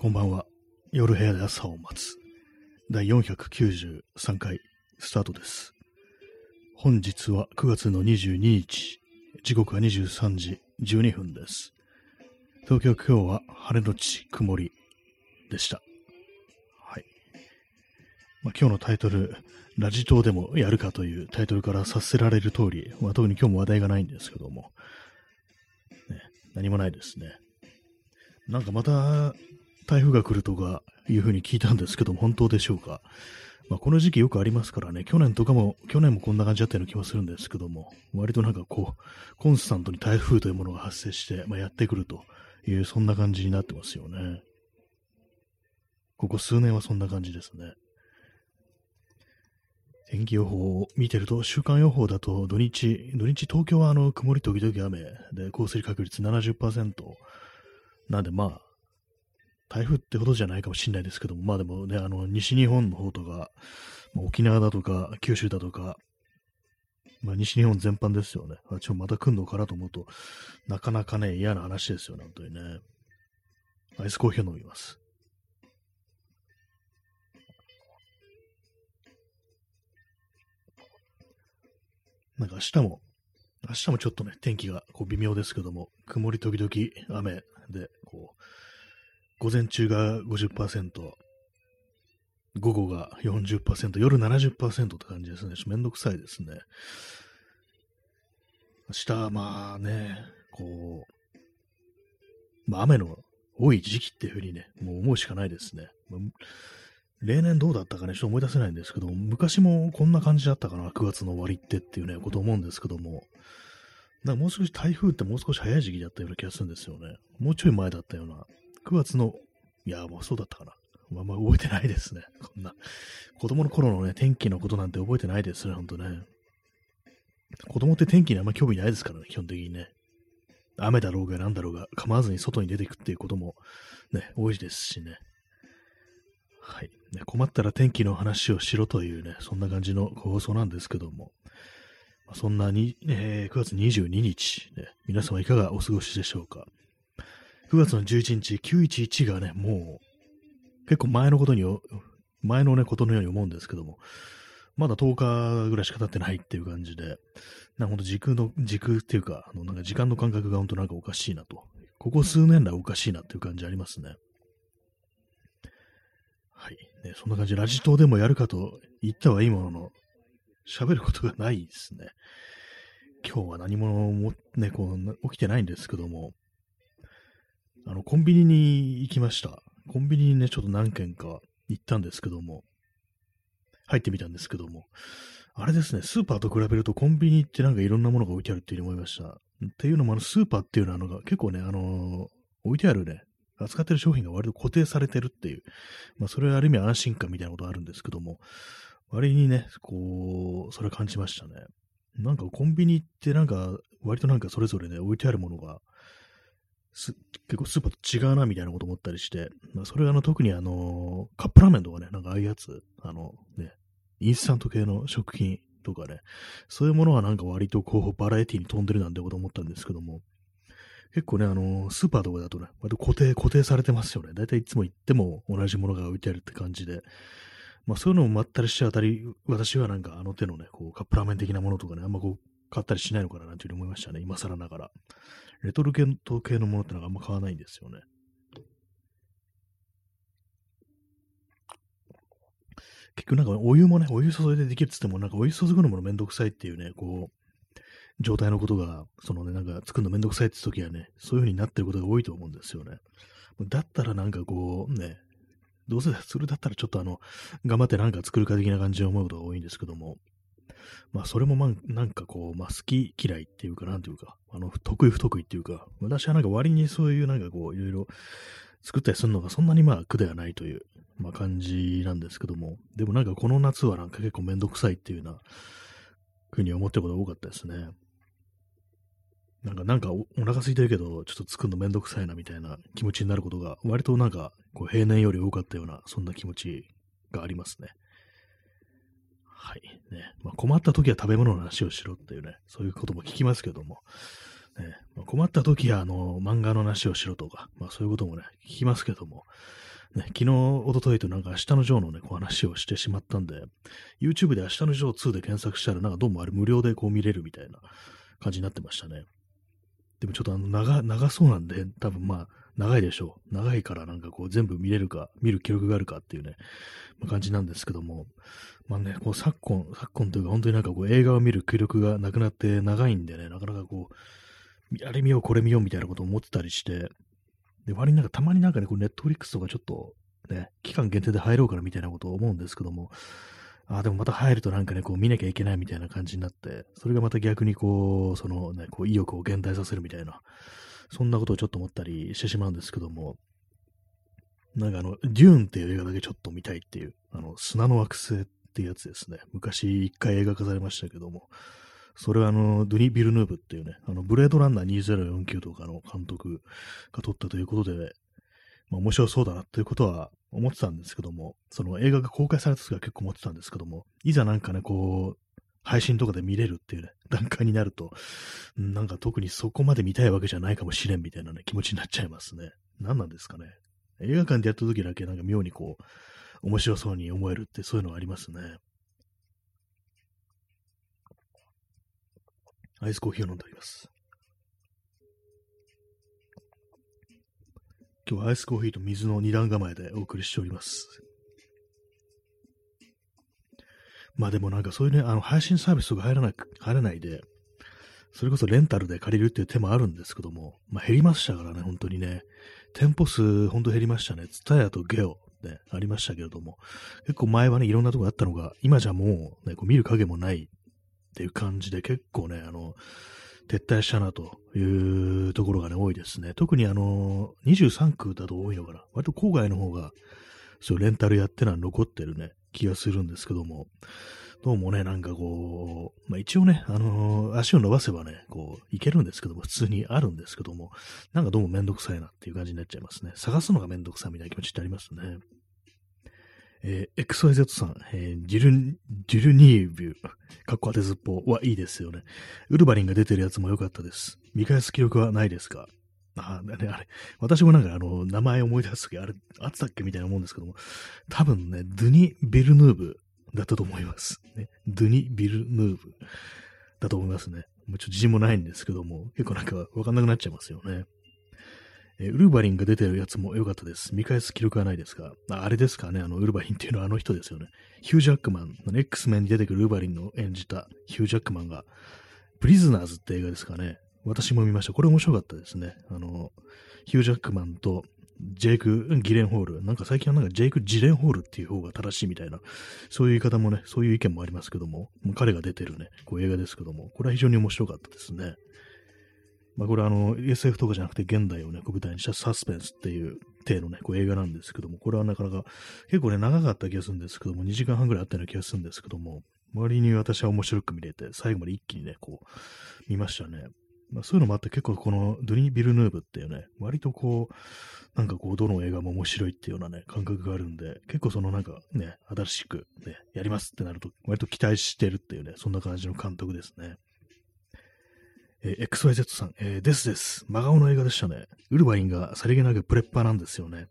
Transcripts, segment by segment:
こんばんは。夜部屋で朝を待つ。第493回スタートです。本日は9月の22日。時刻は23時12分です。東京今日は晴れのち曇りでした。はい。まあ、今日のタイトル、ラジ島でもやるかというタイトルから察せられる通り、まあ、特に今日も話題がないんですけども、ね、何もないですね。なんかまた台風が来るとかいうふうに聞いたんですけども、本当でしょうか？まあ、この時期よくありますからね、去年とかも、去年もこんな感じだったような気もするんですけども、割となんかこう、コンスタントに台風というものが発生して、まあ、やってくるという、そんな感じになってますよね。ここ数年はそんな感じですね。天気予報を見てると、週間予報だと土日、土日東京はあの曇り時々雨で降水確率70%なんでまあ、台風ってほどじゃないかもしれないですけども、まあでもね、あの、西日本の方とか、まあ沖縄だとか、九州だとか、まあ西日本全般ですよね。あちょ、また来んのかなと思うと、なかなかね、嫌な話ですよね、本当にね。アイスコーヒーを飲みます。なんか明日も、明日もちょっとね、天気がこう微妙ですけども、曇り時々雨で、こう、午前中が50%、午後が40%、夜70%って感じですね。めんどくさいですね。明日、まあね、こう、まあ雨の多い時期っていうふうにね、もう思うしかないですね。例年どうだったかね、ちょっと思い出せないんですけど、昔もこんな感じだったかな、9月の終わりってっていうね、こと思うんですけども、なんかもう少し台風ってもう少し早い時期だったような気がするんですよね。もうちょい前だったような。9月の、いや、もうそうだったかな。まあま覚えてないですね。こんな。子供の頃のね、天気のことなんて覚えてないですね、ほんとね。子供って天気にあんま興味ないですからね、基本的にね。雨だろうが何だろうが構わずに外に出ていくっていうこともね、多いですしね。はい。ね、困ったら天気の話をしろというね、そんな感じの放送なんですけども。まそんなに、えー9月22日、ね、皆様いかがお過ごしでしょうか。9月の11日、911がね、もう、結構前のことに、前のね、ことのように思うんですけども、まだ10日ぐらいしか経ってないっていう感じで、なんかほんと時空の、時空っていうか、あの、なんか時間の感覚がほんとなんかおかしいなと。ここ数年来おかしいなっていう感じありますね。はい。ね、そんな感じ、ラジ島でもやるかと言ったはいいものの、喋ることがないですね。今日は何ももね、こう、起きてないんですけども、あの、コンビニに行きました。コンビニにね、ちょっと何軒か行ったんですけども、入ってみたんですけども、あれですね、スーパーと比べるとコンビニってなんかいろんなものが置いてあるっていうふうに思いました。っていうのも、あの、スーパーっていうのは、あの、結構ね、あの置いてあるね、扱ってる商品が割と固定されてるっていう、まあ、それはある意味安心感みたいなことあるんですけども、割にね、こう、それ感じましたね。なんかコンビニってなんか、割となんかそれぞれね、置いてあるものが、結構スーパーと違うなみたいなこと思ったりして、まあ、それはあの特にあの、カップラーメンとかね、なんかああいうやつ、あのね、インスタント系の食品とかね、そういうものがなんか割とこう、バラエティに飛んでるなんてこと思ったんですけども、結構ね、あの、スーパーとかだとね、割と固定、固定されてますよね。だいたいいつも行っても同じものが置いてあるって感じで、まあそういうのもまったりして当たり、私はなんかあの手のね、こうカップラーメン的なものとかね、あんまこう買ったりしないのかななんていうふうに思いましたね。今更ながら。レトルト系のものってのがあんま買わないんですよね。結局なんかお湯もね、お湯注いでできるっつっても、なんかお湯注ぐのもめんどくさいっていうね、こう、状態のことが、そのね、なんか作るのめんどくさいって時はね、そういう風になってることが多いと思うんですよね。だったらなんかこう、ね、どうせそれだったらちょっとあの、頑張ってなんか作るか的な感じで思うことが多いんですけども、まあそれもまあなんかこう、まあ好き嫌いっていうかなんていうか、あの、得意不得意っていうか、私はなんか割にそういうなんかこう、いろいろ作ったりするのがそんなにまあ苦ではないという、まあ感じなんですけども、でもなんかこの夏はなんか結構めんどくさいっていうような、ふうに思ってることが多かったですね。なんか、なんかおお腹空いてるけど、ちょっと作るのめんどくさいなみたいな気持ちになることが、割となんか、こう平年より多かったような、そんな気持ちがありますね。はい。ね。まあ、困った時は食べ物の話をしろっていうね、そういうことも聞きますけども、ね、まあ、困った時は、あの、漫画の話をしろとか、まあそういうこともね、聞きますけども、ね、昨日、おとといとなんか明日のジョーのね、こう話をしてしまったんで、YouTube で明日のジョー2で検索したら、なんかどうもあれ無料でこう見れるみたいな感じになってましたね。でもちょっとあの長、長そうなんで、多分まあ、長いでしょ。う。長いからなんかこう全部見れるか、見る記録があるかっていうね、まあ、感じなんですけども、まあね、こう昨今、昨今というか本当になんかこう映画を見る記録がなくなって長いんでね、なかなかこう、あれ見よう、これ見ようみたいなことを思ってたりして、で、割になんかたまになんかね、こうネットフリックスとかちょっとね、期間限定で入ろうかなみたいなことを思うんですけども、あでもまた入るとなんかね、こう見なきゃいけないみたいな感じになって、それがまた逆にこう、そのね、こう意欲を減退させるみたいな、そんなことをちょっと思ったりしてしまうんですけども、なんかあの、デューンっていう映画だけちょっと見たいっていう、あの、砂の惑星っていうやつですね。昔一回映画化されましたけども、それはあの、ドゥニ・ビルヌーブっていうね、あの、ブレードランナー2049とかの監督が撮ったということで、まあ面白そうだなっていうことは思ってたんですけども、その映画が公開された時は結構思ってたんですけども、いざなんかね、こう、配信とかで見れるっていうね、段階になると、なんか特にそこまで見たいわけじゃないかもしれんみたいなね、気持ちになっちゃいますね。何なんですかね。映画館でやった時だけなんか妙にこう、面白そうに思えるってそういうのはありますね。アイスコーヒーを飲んでおります。今日はアイスコーヒーと水の二段構えでお送りしております。まあでもなんかそういうね、あの配信サービスとか入らない、入らないで、それこそレンタルで借りるっていう手もあるんですけども、まあ減りましたからね、本当にね。店舗数ほんと減りましたね。ツタヤとゲオね、ありましたけれども、結構前はね、いろんなとこあったのが、今じゃもうね、こう見る影もないっていう感じで、結構ね、あの、撤退したなというところがね、多いですね。特にあの、23区だと多いのかな。割と郊外の方が、そうレンタルやってのは残ってるね、気がするんですけども、どうもね、なんかこう、まあ一応ね、あのー、足を伸ばせばね、こう、いけるんですけども、普通にあるんですけども、なんかどうもめんどくさいなっていう感じになっちゃいますね。探すのがめんどくさいみたいな気持ちってありますね。えー、XYZ さん、えー、ジル、ジルニービュー、かっこ当てずっぽうはいいですよね。ウルヴァリンが出てるやつも良かったです。見返す記録はないですか？あ、ね、あれ、私もなんかあの、名前思い出すとき、あれ、あったっけみたいな思うんですけども、多分ね、ドゥニ・ビルヌーブだったと思います。ね、ドゥニ・ビルヌーブだと思いますね。もうちょっと自信もないんですけども、結構なんかわかんなくなっちゃいますよね。えウルヴァリンが出てるやつも良かったです。見返す記録はないですが、ああれですかね、あの、ウルヴァリンっていうのはあの人ですよね。ヒュージャックマン、X メンに出てくるウルヴァリンの演じたヒュージャックマンが、プリズナーズって映画ですかね。私も見ました。これ面白かったですね。あの、ヒュージャックマンとジェイク・ギレンホール。なんか最近はなんかジェイク・ジレンホールっていう方が正しいみたいな、そういう言い方もね、そういう意見もありますけども、も彼が出てるね、こう映画ですけども、これは非常に面白かったですね。まあこれはあの、SF とかじゃなくて現代をね、舞台にしたサスペンスっていう体のね、こう映画なんですけども、これはなかなか結構ね、長かった気がするんですけども、2時間半ぐらいあったような気がするんですけども、周りに私は面白く見れて、最後まで一気にね、こう、見ましたね。まあ、そういうのもあって結構このドゥニ・ビルヌーブっていうね、割とこう、なんかこう、どの映画も面白いっていうようなね、感覚があるんで、結構そのなんかね、新しくね、やりますってなると、割と期待してるっていうね、そんな感じの監督ですね。えー、XYZ さん、えー、ですです。真顔の映画でしたね。ウルヴァインがさりげなくプレッパーなんですよね。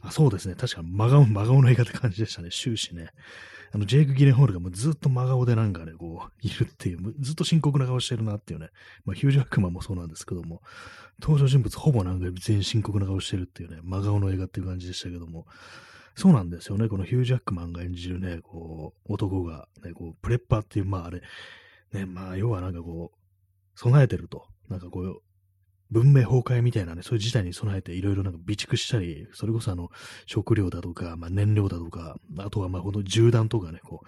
あ、そうですね。確か真顔、真顔の映画って感じでしたね。終始ね。あの、ジェイク・ギレンホールがもうずっと真顔でなんかね、こう、いるっていう、ずっと深刻な顔してるなっていうね。まあ、ヒュージャックマンもそうなんですけども、登場人物ほぼなんか全員深刻な顔してるっていうね、真顔の映画っていう感じでしたけども、そうなんですよね。このヒュージャックマンが演じるね、こう、男が、ね、こう、プレッパーっていう、まああれ、ね、まあ要はなんかこう、備えてると。なんかこう、文明崩壊みたいなね、そういう事態に備えていろいろなんか備蓄したり、それこそあの、食料だとか、まあ燃料だとか、あとはまあこの銃弾とかね、こう、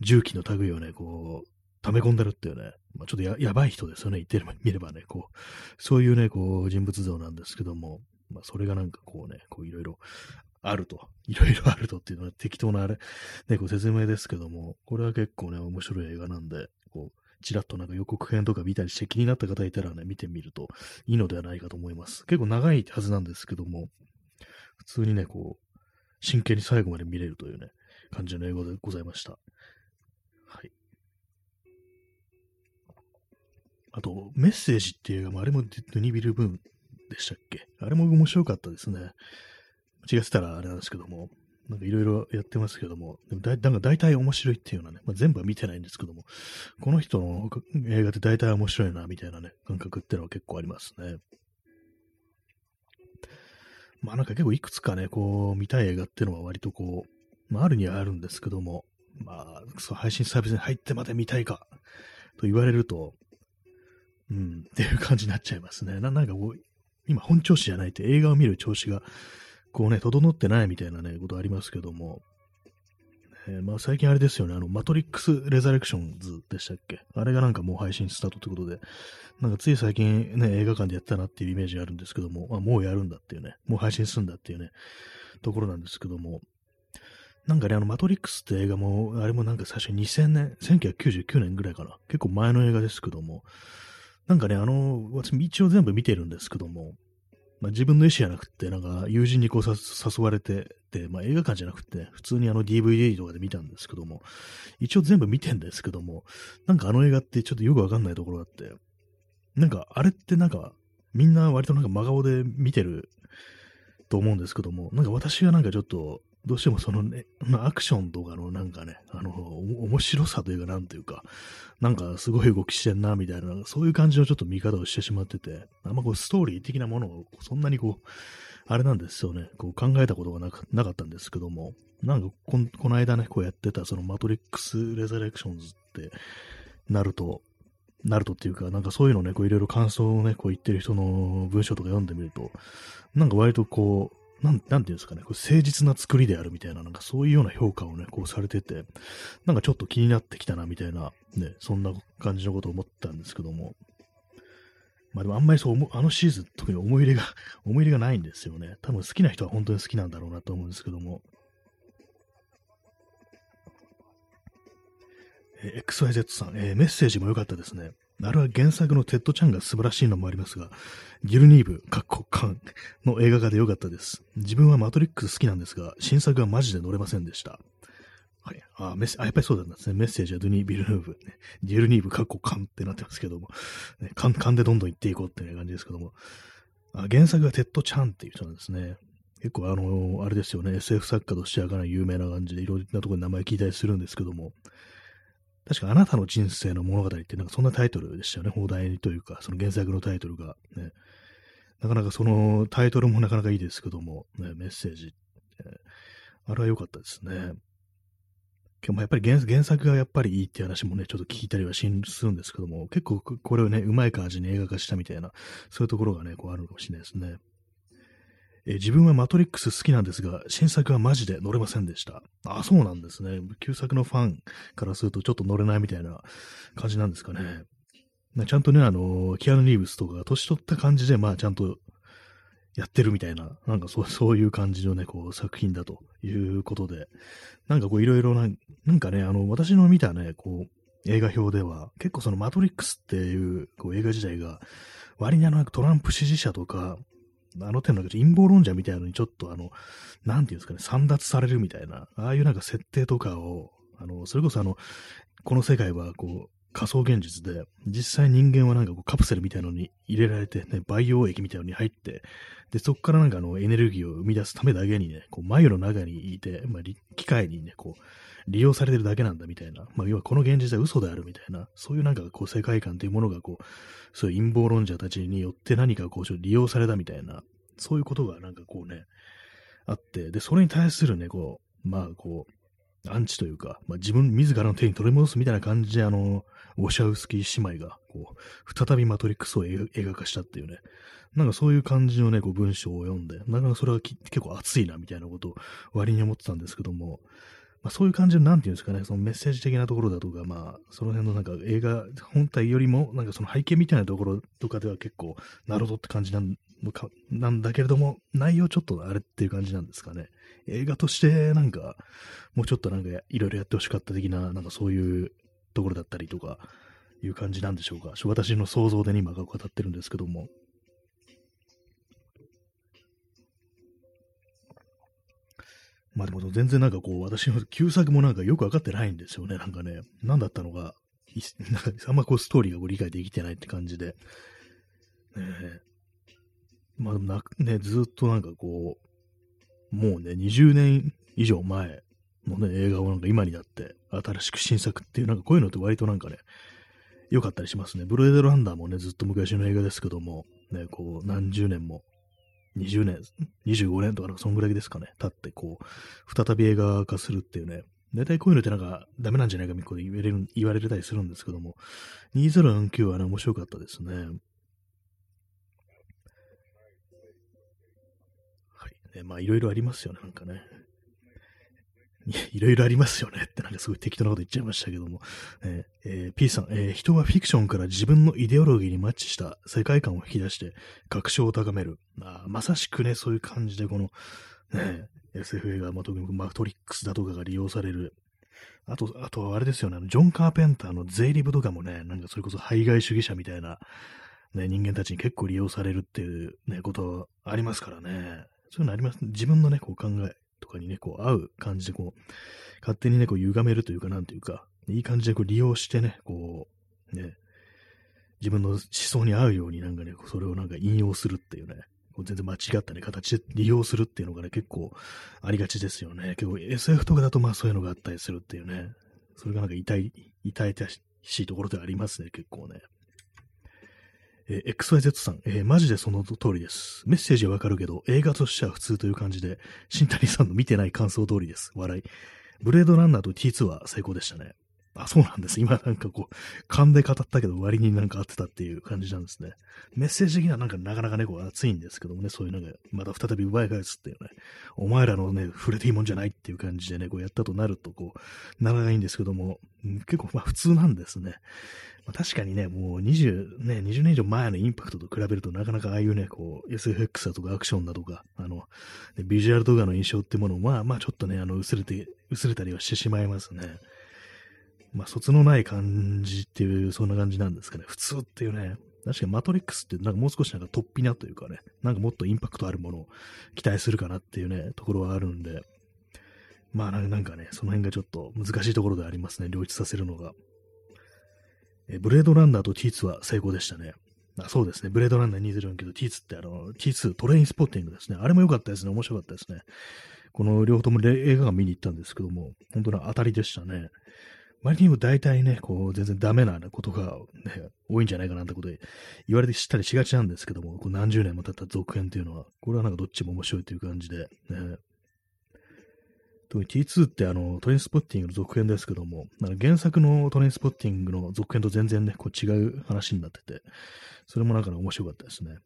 重機の類をね、こう、溜め込んでるっていうね、まあ、ちょっとややばい人ですよね、言ってみればね、こう、そういうね、こう、人物像なんですけども、まあ、それがなんかこうね、こういろいろあると、いろいろあるとっていうのは適当なあれ、ね、こう説明ですけども、これは結構ね、面白い映画なんで、こう、ちらっとなんか予告編とか見たりして気になった方いたらね、見てみるといいのではないかと思います。結構長いはずなんですけども、普通にね、こう、真剣に最後まで見れるというね、感じの英語でございました。はい。あと、メッセージっていう映画も、あれもドゥニビル・ブーンでしたっけ？あれも面白かったですね。間違ってたらあれなんですけども、なんかいろいろやってますけども、でもだなんか大体面白いっていうのはね、まあ、全部は見てないんですけども、この人の映画って大体面白いな、みたいなね、感覚ってのは結構ありますね。まあなんか結構いくつかね、こう、見たい映画っていうのは割とこう、まああるにはあるんですけども、まあ、そう配信サービスに入ってまで見たいか、と言われると、うん、っていう感じになっちゃいますね。ななんかこう、今本調子じゃないって映画を見る調子が、こうね、整ってないみたいなね、ことありますけども、えー、まあ最近あれですよね、あの、マトリックス・レザレクションズでしたっけ？あれがなんかもう配信スタートということで、なんかつい最近ね、映画館でやったなっていうイメージがあるんですけども、まあ、もうやるんだっていうね、もう配信するんだっていうね、ところなんですけども、なんかね、あの、マトリックスって映画も、あれもなんか最初2000年、1999年ぐらいかな。結構前の映画ですけども、なんかね、あの、私一応全部見てるんですけども、まあ、自分の意思じゃなくて、なんか友人にこう誘われて、て、まあ、映画館じゃなくて、普通にあの DVD とかで見たんですけども、一応全部見てんですけども、なんかあの映画ってちょっとよくわかんないところがあって、なんかあれってなんか、みんな割となんか真顔で見てると思うんですけども、なんか私はなんかちょっと、どうしてもそのね、まあ、アクションとかのなんかね、あの、面白さというかなんというか、なんかすごい動きしてんな、みたいな、そういう感じのちょっと見方をしてしまってて、あんまこうストーリー的なものをそんなにこう、あれなんですよね、こう考えたことがなかったんですけども、なんかここの間ね、こうやってたそのマトリックス・レザレクションズってなると、なるとっていうか、なんかそういうのね、こういろいろ感想をね、こう言ってる人の文章とか読んでみると、なんか割とこう、なん、なんていうんですかね、これ誠実な作りであるみたいな、なんかそういうような評価をね、こうされてて、なんかちょっと気になってきたな、みたいな、ね、そんな感じのことを思ったんですけども、まあでもあんまりそう、あのシーズン特に思い入れが 思い入れがないんですよね。多分好きな人は本当に好きなんだろうなと思うんですけども。え、XYZ さん、えー、メッセージも良かったですね。あれは原作のテッド・チャンが素晴らしいのもありますが、ギルニーブ、カッコカンの映画化で良かったです。自分はマトリックス好きなんですが、新作はマジで乗れませんでした。はい。あ、メッあやっぱりそうだったんですね。メッセージはドゥニ・ヴィルヌーヴ、ね、ギルニーブ、カッコカンってなってますけども、ね、カン、カンでどんどん行っていこうっていう感じですけども、あ原作はテッド・チャンっていう人なんですね。結構あの、あれですよね、SF 作家としてはかなり有名な感じで、いろんなところに名前聞いたりするんですけども、確かあなたの人生の物語ってなんかそんなタイトルでしたよね。放題というか、その原作のタイトルが、ね。なかなかそのタイトルもなかなかいいですけども、ね、メッセージ、あれは良かったですね。今日もやっぱり原作がやっぱりいいって話もね、ちょっと聞いたりはするんですけども、結構これをね、うまい感じに映画化したみたいな、そういうところがね、こうあるのかもしれないですね。え自分はマトリックス好きなんですが、新作はマジで乗れませんでした。あ、そうなんですね。旧作のファンからするとちょっと乗れないみたいな感じなんですかね。ちゃんとね、あの、キアヌ・リーブスとか、年取った感じで、まあ、ちゃんとやってるみたいな、なんかそう そういう感じのね、こう、作品だということで、なんかこう、いろいろな、なんかね、あの、私の見たね、こう、映画表では、結構そのマトリックスっていう、こう、映画自体が、割にあの、トランプ支持者とか、あの手の陰謀論者みたいなのにちょっとあの、なんていうんですかね、散奪されるみたいな、ああいうなんか設定とかを、あの、それこそあの、この世界はこう、仮想現実で、実際人間はなんかこうカプセルみたいなのに入れられて、ね、培養液みたいなのに入って、で、そこからなんかあのエネルギーを生み出すためだけにね、こう眉の中にいて、まあ、機械にね、こう、利用されてるだけなんだみたいな、まあ、要はこの現実は嘘であるみたいな、そういうなんかこう世界観というものがこう、そういう陰謀論者たちによって何かこう利用されたみたいな、そういうことがなんかこうね、あって、で、それに対するね、こう、まあこう、アンチというか、まあ、自分自らの手に取り戻すみたいな感じで、あの、ウォシャウスキー姉妹が、こう、再びマトリックスを映画化したっていうね、なんかそういう感じのね、こう文章を読んで、なかなかそれは結構熱いな、みたいなことを割に思ってたんですけども、まあ、そういう感じの、なんていうんですかね、そのメッセージ的なところだとか、まあ、その辺のなんか映画本体よりも、なんかその背景みたいなところとかでは結構、なるほどって感じなんなんだけれども、内容ちょっとあれっていう感じなんですかね。映画としてなんか、もうちょっとなんかいろいろやってほしかった的な、なんかそういうところだったりとか、いう感じなんでしょうか。私の想像で、ね、今が語ってるんですけども。まあでも全然なんかこう、私の旧作もなんかよくわかってないんですよね。なんかね、何だったのか、なんかあんまこうストーリーが理解できてないって感じで、ねまあでもな、ね、ずっとなんかこう、もうね、20年以上前のね、映画をなんか今になって、新しく新作っていう、なんかこういうのって割となんかね、良かったりしますね。ブルーデルランダーもね、ずっと昔の映画ですけども、ね、こう、何十年も、20年、25年とか、そんぐらいですかね、経って、こう、再び映画化するっていうね、大体こういうのってなんかダメなんじゃないかみたい言われる言われたりするんですけども、2049はね、面白かったですね。はい。ね、まあ、いろいろありますよね、なんかね。いろいろありますよねってなんかすごい適当なこと言っちゃいましたけども、えーえー、P さん、えー、人はフィクションから自分のイデオロギーにマッチした世界観を引き出して確証を高める。あまさしくね、そういう感じでこの、ね、SF 映画、まあ、特にマトリックスだとかが利用される。あと、あとあれですよね、ジョン・カーペンターの税理部とかもね、なんかそれこそ排外主義者みたいな、ね、人間たちに結構利用されるっていう、ね、ことありますからね。そういうのあります？自分のね、こう考えとかにね、こう合う感じでこう、勝手にね、こう歪めるというか、なんというか、いい感じでこう利用してね、こう、ね、自分の思想に合うようになんかね、それをなんか引用するっていうね、全然間違ったね、形で利用するっていうのがね、結構ありがちですよね。結構 SF とかだとまあそういうのがあったりするっていうね、それがなんか痛い、痛いしいところではありますね、結構ね。えー、XYZ さん、えー、マジでその通りです。メッセージはわかるけど、映画としては普通という感じで、新谷さんの見てない感想通りです。笑い。ブレードランナーと T2 は最高でしたね。あ、そうなんです。今なんかこう、勘で語ったけど割になんか合ってたっていう感じなんですね。メッセージ的にはなんかなかなかね、こう熱いんですけどもね、そういうなんか、また再び奪い返すっていうね、お前らのね、触れていいもんじゃないっていう感じでね、こうやったとなると、こう、ならないんですけども、結構まあ普通なんですね。まあ、確かにね、もう20、ね、20年以上前のインパクトと比べるとなかなかああいうね、こう、SFX だとかアクションだとか、あの、ビジュアル動画の印象ってものを、まあまあちょっとね、あの、薄れて、薄れたりはしてしまいますね。まあ、卒のない感じっていう、そんな感じなんですかね。普通っていうね。確かにマトリックスってなんかもう少しなんか突飛なというかね、なんかもっとインパクトあるものを期待するかなっていうね、ところはあるんで、まあなんかね、その辺がちょっと難しいところでありますね、両立させるのが。えブレードランナーと T2 は成功でしたね。あそうですね、ブレードランナー204けど T2 ってあの、T2 トレインスポッティングですね。あれも良かったですね、面白かったですね。この両方とも映画館見に行ったんですけども、本当に当たりでしたね。割にも大体ね、こう、全然ダメなことが、ね、多いんじゃないかなってことで言われて知ったりしがちなんですけども、こう何十年も経った続編っていうのは、これはなんかどっちも面白いという感じで、ね。特に T2 ってあの、トレインスポッティングの続編ですけども、原作のトレインスポッティングの続編と全然ね、こう違う話になってて、それもなんか、ね、面白かったですね。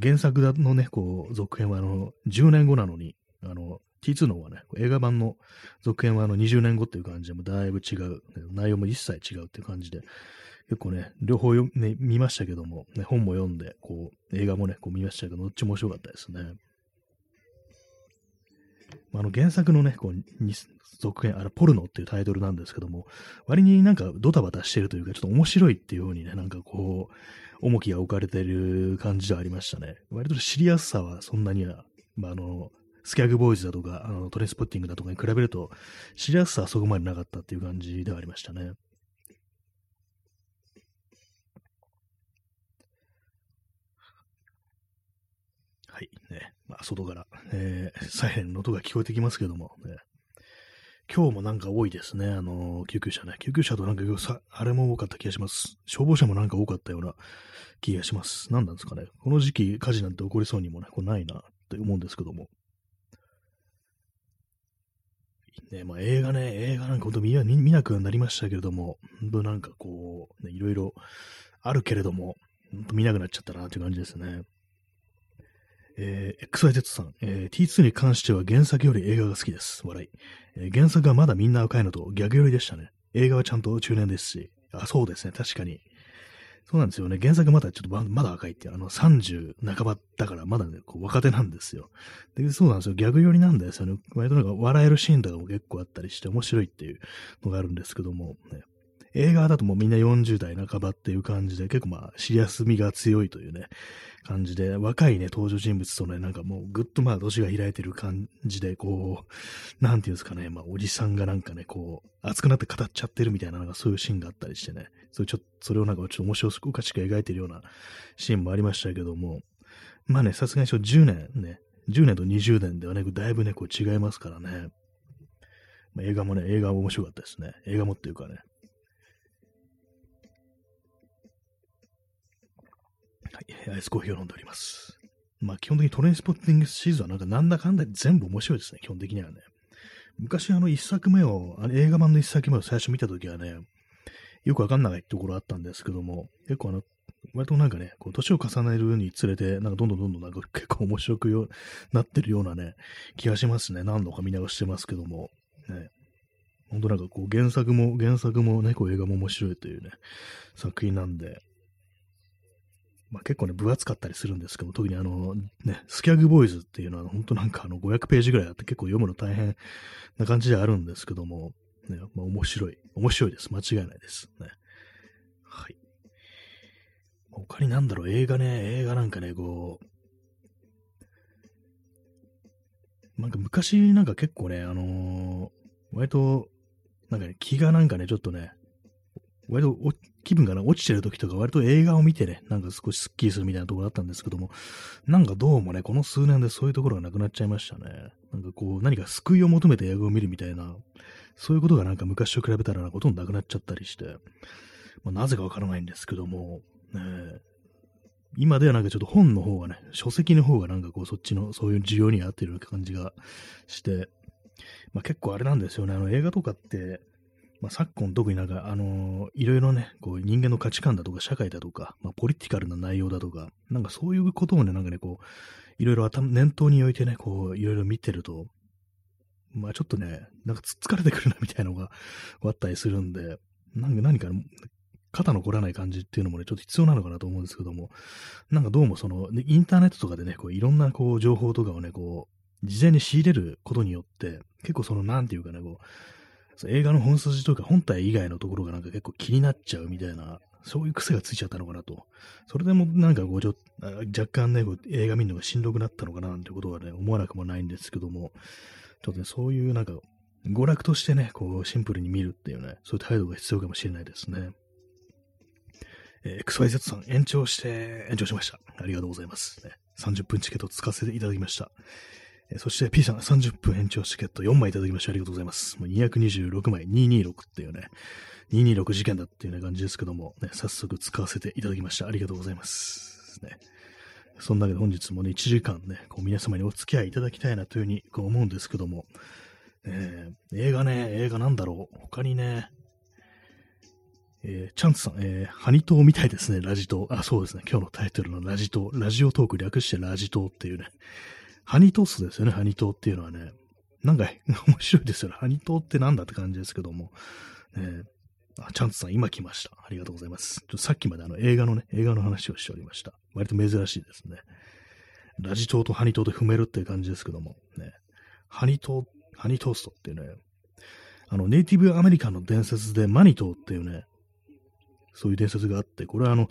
原作のね、こう、続編はあの、10年後なのに、あの、T2 の方はね、映画版の続編はあの20年後っていう感じでもだいぶ違う、内容も一切違うっていう感じで、結構ね、両方よ、ね、見ましたけども、ね、本も読んで、こう、映画もね、こう見ましたけど、どっちも面白かったですね。あの原作のね、こう、続編、あれ、ポルノっていうタイトルなんですけども、割になんかドタバタしてるというか、ちょっと面白いっていうようにね、なんかこう、重きが置かれてる感じではありましたね。割とシリアスさはそんなには、まあ、あの、スキャグボーイズだとか、あのトレインスポッティングだとかに比べると、シリアスさはそこまでなかったっていう感じではありましたね。はい。ね。まあ、外から、えー、サイレンの音が聞こえてきますけども、ね、今日もなんか多いですね。あのー、救急車ね。救急車となんかさ、あれも多かった気がします。消防車もなんか多かったような気がします。何なんですかね。この時期火事なんて起こりそうにもね、こないなって思うんですけども。ね、まあ映画ね、映画なんか本当見見なくなりましたけれども、本当なんかこう、ね、いろいろあるけれども、本当見なくなっちゃったなっていう感じですね。えー、XYZ さん、えー、T2 に関しては原作より映画が好きです。笑い。えー、原作はまだみんな赤いのと逆寄りでしたね。映画はちゃんと中年ですし。あ、そうですね。確かに。そうなんですよね。原作まだちょっとまだ赤いっていう、あの30半ばだからまだね、こう若手なんですよ。で、そうなんですよ。ギャグ寄りなんですよね。割となんか笑えるシーンとかも結構あったりして面白いっていうのがあるんですけども、ね、映画だともうみんな40代半ばっていう感じで、結構まあ、シリアス味が強いというね、感じで、若いね、登場人物とね、なんかもうぐっとまあ、年が開いてる感じで、こう、なんていうんですかね、まあ、おじさんがなんかね、こう、熱くなって語っちゃってるみたいな、なんかそういうシーンがあったりしてね、それちょっとそれをなんかちょっと面白おかしく描いてるようなシーンもありましたけども、まあね、さすがに10年ね、10年と20年ではね、だいぶね、こう違いますからね。ま、映画もね、映画も面白かったですね。映画もっていうかね。はい、アイスコーヒーを飲んでおります。まあ、基本的にトレインスポッティングシーズンはなんかなんだかんだ全部面白いですね、基本的にはね。昔あの一作目を、あの映画版の一作目を最初見たときはね、よくわかんないところあったんですけども、結構あの、割となんかね、こう、年を重ねるにつれて、なんかどんどんどんどんなんか結構面白くよなってるようなね、気がしますね。何度か見直してますけども。ね。本当なんかこう、原作も、原作もね、こう映画も面白いというね、作品なんで、まあ、結構ね、分厚かったりするんですけど、特にあの、ね、スキャグボーイズっていうのは、本当なんかあの、500ページぐらいあって結構読むの大変な感じではあるんですけども、ね、まあ、面白い。面白いです。間違いないです。ね。はい。他になんだろう、映画ね、映画なんかね、こう、なんか昔なんか結構ね、あのー、割と、なんかね、気がなんかね、ちょっとね、割と気分がね、落ちてる時とか割と映画を見てね、なんか少しスッキリするみたいなところだったんですけども、なんかどうもね、この数年でそういうところがなくなっちゃいましたね。なんかこう、何か救いを求めて映画を見るみたいな、そういうことがなんか昔と比べたらほとんどなくなっちゃったりして、まあ、なぜかわからないんですけども、ね、今ではなんかちょっと本の方がね、書籍の方がなんかこうそっちのそういう需要に合ってる感じがして、まあ結構あれなんですよね、あの映画とかって、まあ、昨今特になんか、あのー、いろいろね、こう人間の価値観だとか社会だとか、まあ、ポリティカルな内容だとか、なんかそういうことをね、なんかね、こう、いろいろ念頭に置いてね、こう、いろいろ見てると、まあちょっとね、なんかつっつかれてくるなみたいなのがあったりするんで、なんか何か肩の凝らない感じっていうのもね、ちょっと必要なのかなと思うんですけども、なんかどうもその、インターネットとかでね、こういろんなこう情報とかをね、こう、事前に仕入れることによって、結構その、なんていうかね、こう、映画の本筋とか本体以外のところがなんか結構気になっちゃうみたいな、そういう癖がついちゃったのかなと。それでもなんかこうちょ若干ね、映画見るのがしんどくなったのかななんてことはね、思わなくもないんですけども、ちょっとね、そういうなんか、娯楽としてね、こうシンプルに見るっていうね、そういう態度が必要かもしれないですね。えー、XYZ さん延長して、延長しました。ありがとうございます。ね、30分チケット使わせていただきました。そして P さん30分延長チケット4枚いただきました。ありがとうございます。もう226枚、226っていうね、226事件だっていうね感じですけども、ね、早速使わせていただきました。ありがとうございます。ね、そんなわけで本日もね、1時間ね、こう皆様にお付き合いいただきたいなというふうにこう思うんですけども、えー、映画ね、映画なんだろう。他にね、えー、チャンツさん、えー、ハニトーみたいですね、ラジトー。あ、そうですね、今日のタイトルのラジトー。ラジオトーク略してラジトーっていうね。ハニトーストですよね、ハニトーっていうのはね。なんか、面白いですよね。ハニトーってなんだって感じですけども。えあ、チャンツさん、今来ました。ありがとうございます。ちょっとさっきまであの映画のね、映画の話をしておりました。割と珍しいですね。ラジトーとハニトーで踏めるっていう感じですけども。ね。ハニトー、ハニトーストっていうね、あの、ネイティブアメリカンの伝説でマニトーっていうね、そういう伝説があって、これはあの、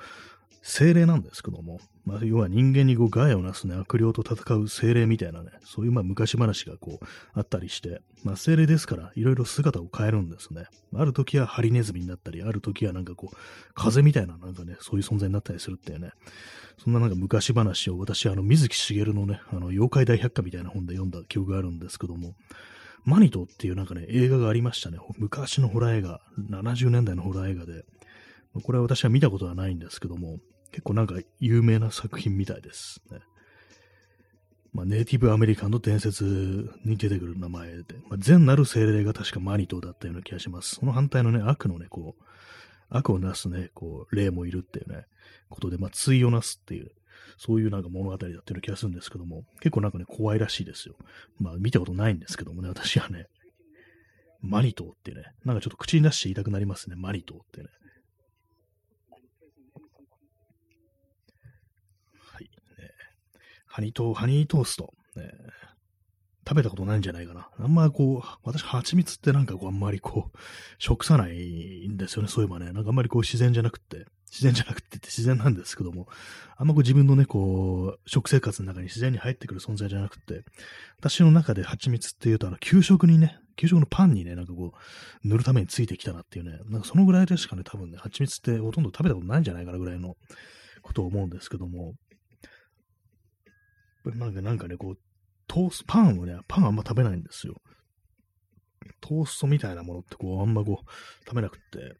精霊なんですけども、まあ、要は人間にこう害をなすね、悪霊と戦う精霊みたいなね、そういうまあ昔話がこうあったりして、まあ精霊ですからいろいろ姿を変えるんですね。ある時はハリネズミになったり、ある時はなんかこう、風みたいななんかね、そういう存在になったりするっていうね、そんななんか昔話を私、あの、水木しげるのね、あの、妖怪大百科みたいな本で読んだ記憶があるんですけども、マニトっていうなんかね、映画がありましたね。昔のホラー映画、70年代のホラー映画で、これは私は見たことはないんですけども、結構なんか有名な作品みたいですね。まあ、ネイティブアメリカンの伝説に出てくる名前で、まあ、善なる精霊が確かマニトだったような気がします。その反対のね、悪のね、こう、悪をなすね、こう、霊もいるっていうね、ことで、まあ、対をなすっていう、そういうなんか物語だっていうような気がするんですけども、結構なんかね、怖いらしいですよ。まあ、見たことないんですけどもね、私はね、マニトってね、なんかちょっと口に出して言いたくなりますね、マニトってね。ハニートー、ハニートースト。ね、食べたことないんじゃないかな。あんまこう、私、蜂蜜ってなんかこう、あんまりこう、食さないんですよね、そういえばね。なんかあんまりこう、自然じゃなくて、自然じゃなくてって自然なんですけども、あんまこう自分のね、こう、食生活の中に自然に入ってくる存在じゃなくて、私の中で蜂蜜っていうと、あの、給食にね、給食のパンにね、なんかこう、塗るためについてきたなっていうね、なんかそのぐらいでしかね、多分ね、蜂蜜ってほとんど食べたことないんじゃないかなぐらいのことを思うんですけども、なんかなんかね、こう、トース、パンをね、パンあんま食べないんですよ。トーストみたいなものってこう、あんまこう、食べなくって、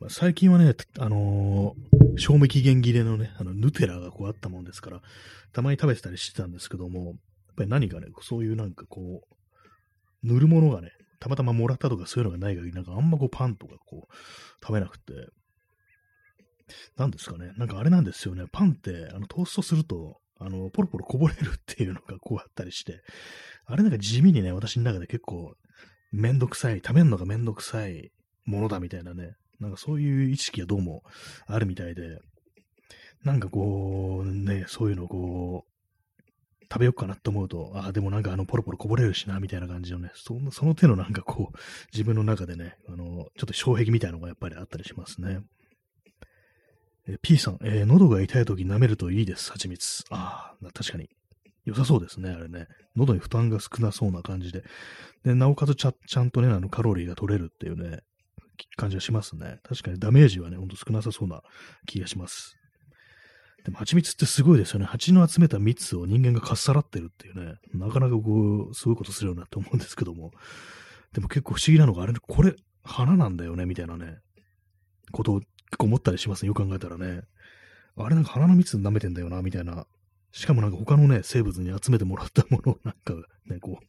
まあ、最近はね、あのー、賞味期限切れのね、あの、ヌテラがこうあったもんですから、たまに食べてたりしてたんですけども、やっぱり何かね、そういうなんかこう、塗るものがね、たまたまもらったとかそういうのがない限り、なんかあんまこうパンとかこう、食べなくて、なんですかね、なんかあれなんですよね、パンって、あの、トーストすると、あの、ポロポロこぼれるっていうのがこうあったりして、あれなんか地味にね、私の中で結構めんどくさい、食べるのがめんどくさいものだみたいなね、なんかそういう意識がどうもあるみたいで、なんかこう、ね、そういうのこう、食べようかなって思うと、ああ、でもなんかあの、ポロポロこぼれるしな、みたいな感じのね、そのその手のなんかこう、自分の中でね、あの、ちょっと障壁みたいなのがやっぱりあったりしますね。え P さん、えー、喉が痛い時舐めるといいです、蜂蜜。ああ、確かに。良さそうですね、あれね。喉に負担が少なそうな感じで。で、なおかつちゃちゃんとね、あのカロリーが取れるっていうね、感じがしますね。確かにダメージはね、ほんと少なさそうな気がします。でも蜂蜜ってすごいですよね。蜂の集めた蜜を人間がかっさらってるっていうね、なかなかこう、すごいことするようなって思うんですけども。でも結構不思議なのが、あれ、これ、花なんだよね、みたいなね、ことを結構思ったりしますね。よく考えたらね。あれなんか花の蜜舐めてんだよな、みたいな。しかもなんか他のね、生物に集めてもらったものを なんかね、こ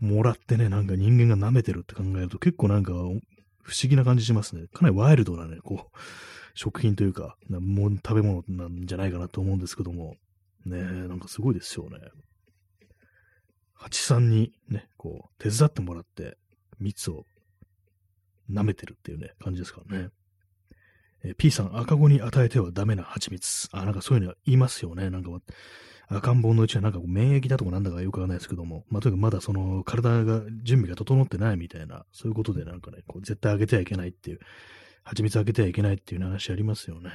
う、もらってね、なんか人間が舐めてるって考えると結構なんか不思議な感じしますね。かなりワイルドなね、こう、食品というか、も食べ物なんじゃないかなと思うんですけども、ねなんかすごいですよね。蜂さんにね、こう、手伝ってもらって、蜜を舐めてるっていうね、感じですからね。え、P さん、赤子に与えてはダメな蜂蜜。あ、なんかそういうの言いますよね。なんか、赤ん坊のうちはなんか免疫だとかなんだかよくわかんないですけども、まあ、とにかくまだその体が、準備が整ってないみたいな、そういうことでなんかね、こう絶対あげてはいけないっていう、蜂蜜あげてはいけないっていう話ありますよね。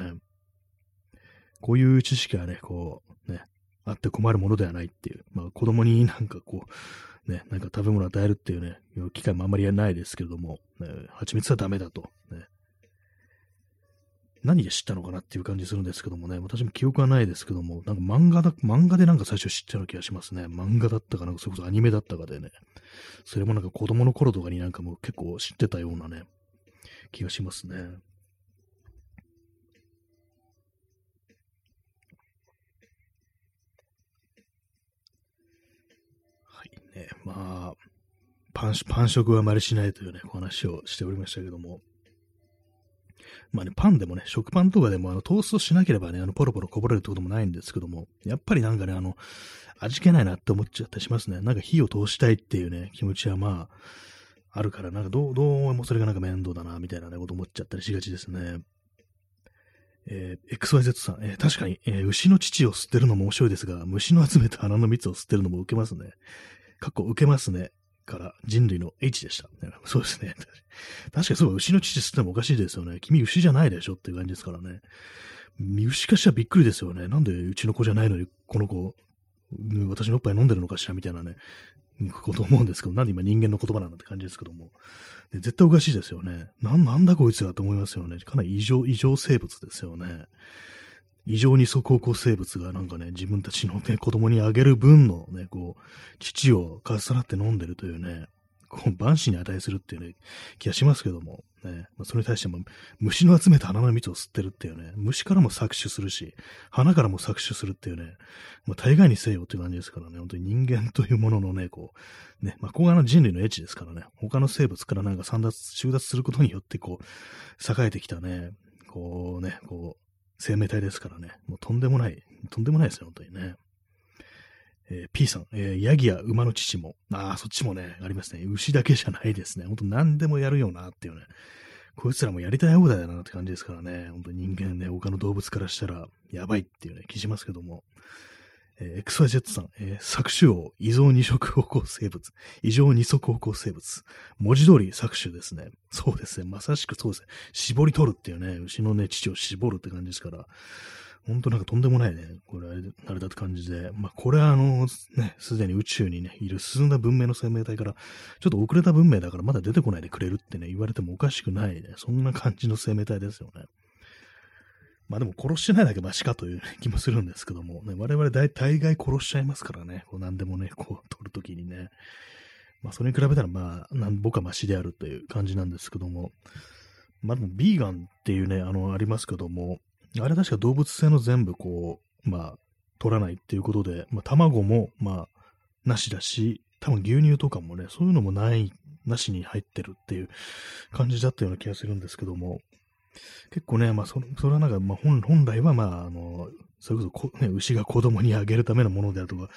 こういう知識はね、こう、ね、あって困るものではないっていう、まあ子供になんかこう、ね、なんか食べ物与えるっていうね、機会もあんまりないですけども、ね、蜂蜜はダメだと、ね、何で知ったのかなっていう感じするんですけどもね、私も記憶はないですけども、なんか漫画だ、漫画でなんか最初知ったような気がしますね。漫画だったかなんか、それこそアニメだったかでね、それもなんか子供の頃とかになんかもう結構知ってたようなね、気がしますね。はいね、まあ、パン、パン食はあまりしないというね、お話をしておりましたけども、まあね、パンでもね、食パンとかでもあのトーストしなければね、あのポロポロこぼれるってこともないんですけども、やっぱりなんかね、あの、味気ないなって思っちゃったりしますね。なんか火を通したいっていうね、気持ちはまあ、あるから、なんかどう、どうもそれがなんか面倒だな、みたいなね、こと思っちゃったりしがちですね。えー、XYZ さん、えー、確かに、えー、牛の乳を吸ってるのも面白いですが、虫の集めた花の蜜を吸ってるのも受けますね。かっこ受けますね。から人類の H でした。そうですね。確かにそう、牛の乳吸ってもおかしいですよね。君牛じゃないでしょっていう感じですからね。牛かしらびっくりですよね。なんでうちの子じゃないのに、この子、私のおっぱい飲んでるのかしらみたいなね、こと思うんですけど、なんで今人間の言葉なんだって感じですけども。で絶対おかしいですよね。な、なんだこいつだと思いますよね。かなり異常、異常生物ですよね。異常に素行生物がなんかね、自分たちのね、子供にあげる分のね、こう、父をかっさらって飲んでるというね、こう、万死に値するっていうね、気がしますけども、ね、まあ、それに対しても、虫の集めた花の蜜を吸ってるっていうね、虫からも搾取するし、花からも搾取するっていうね、まあ、大概にせよっていう感じですからね、本当に人間というもののね、こう、ね、まあ、ここが人類の英知ですからね、他の生物からなんか散奪、収奪することによって、こう、栄えてきたね、こうね、こう、生命体ですからね。もうとんでもない、とんでもないですよ、本当にね。えー、P さん、えー、ヤギや馬の乳も、ああ、そっちもね、ありますね。牛だけじゃないですね。ほんと何でもやるよなっていうね。こいつらもやりたい放題だなって感じですからね。ほんと人間ね、他の動物からしたらやばいっていうね、気しますけども。えー、XYZ さん、えー、搾取王、異常二色方向生物、異常二足方向生物。文字通り搾取ですね。そうですね。まさしくそうですね。絞り取るっていうね、牛のね、乳を絞るって感じですから、ほんとなんかとんでもないね、これ、あれだって感じで、まあ、これはあの、ね、すでに宇宙にね、いる進んだ文明の生命体から、ちょっと遅れた文明だからまだ出てこないでくれるってね、言われてもおかしくないね、そんな感じの生命体ですよね。まあでも殺してないだけマシかという気もするんですけども、ね、我々大大概殺しちゃいますからね、こう何でもね、こう取るときにね。まあそれに比べたらまあ、なん僕はマシであるという感じなんですけども、まあでもビーガンっていうね、あの、ありますけども、あれ確か動物性の全部こう、まあ、取らないっていうことで、まあ卵もまあ、なしだし、多分牛乳とかもね、そういうのもない、なしに入ってるっていう感じだったような気がするんですけども、結構ね、まあそ、それはなんか、まあ本、本来は、まあ、あの、それこそこ、ね、牛が子供にあげるためのものであるとか、ま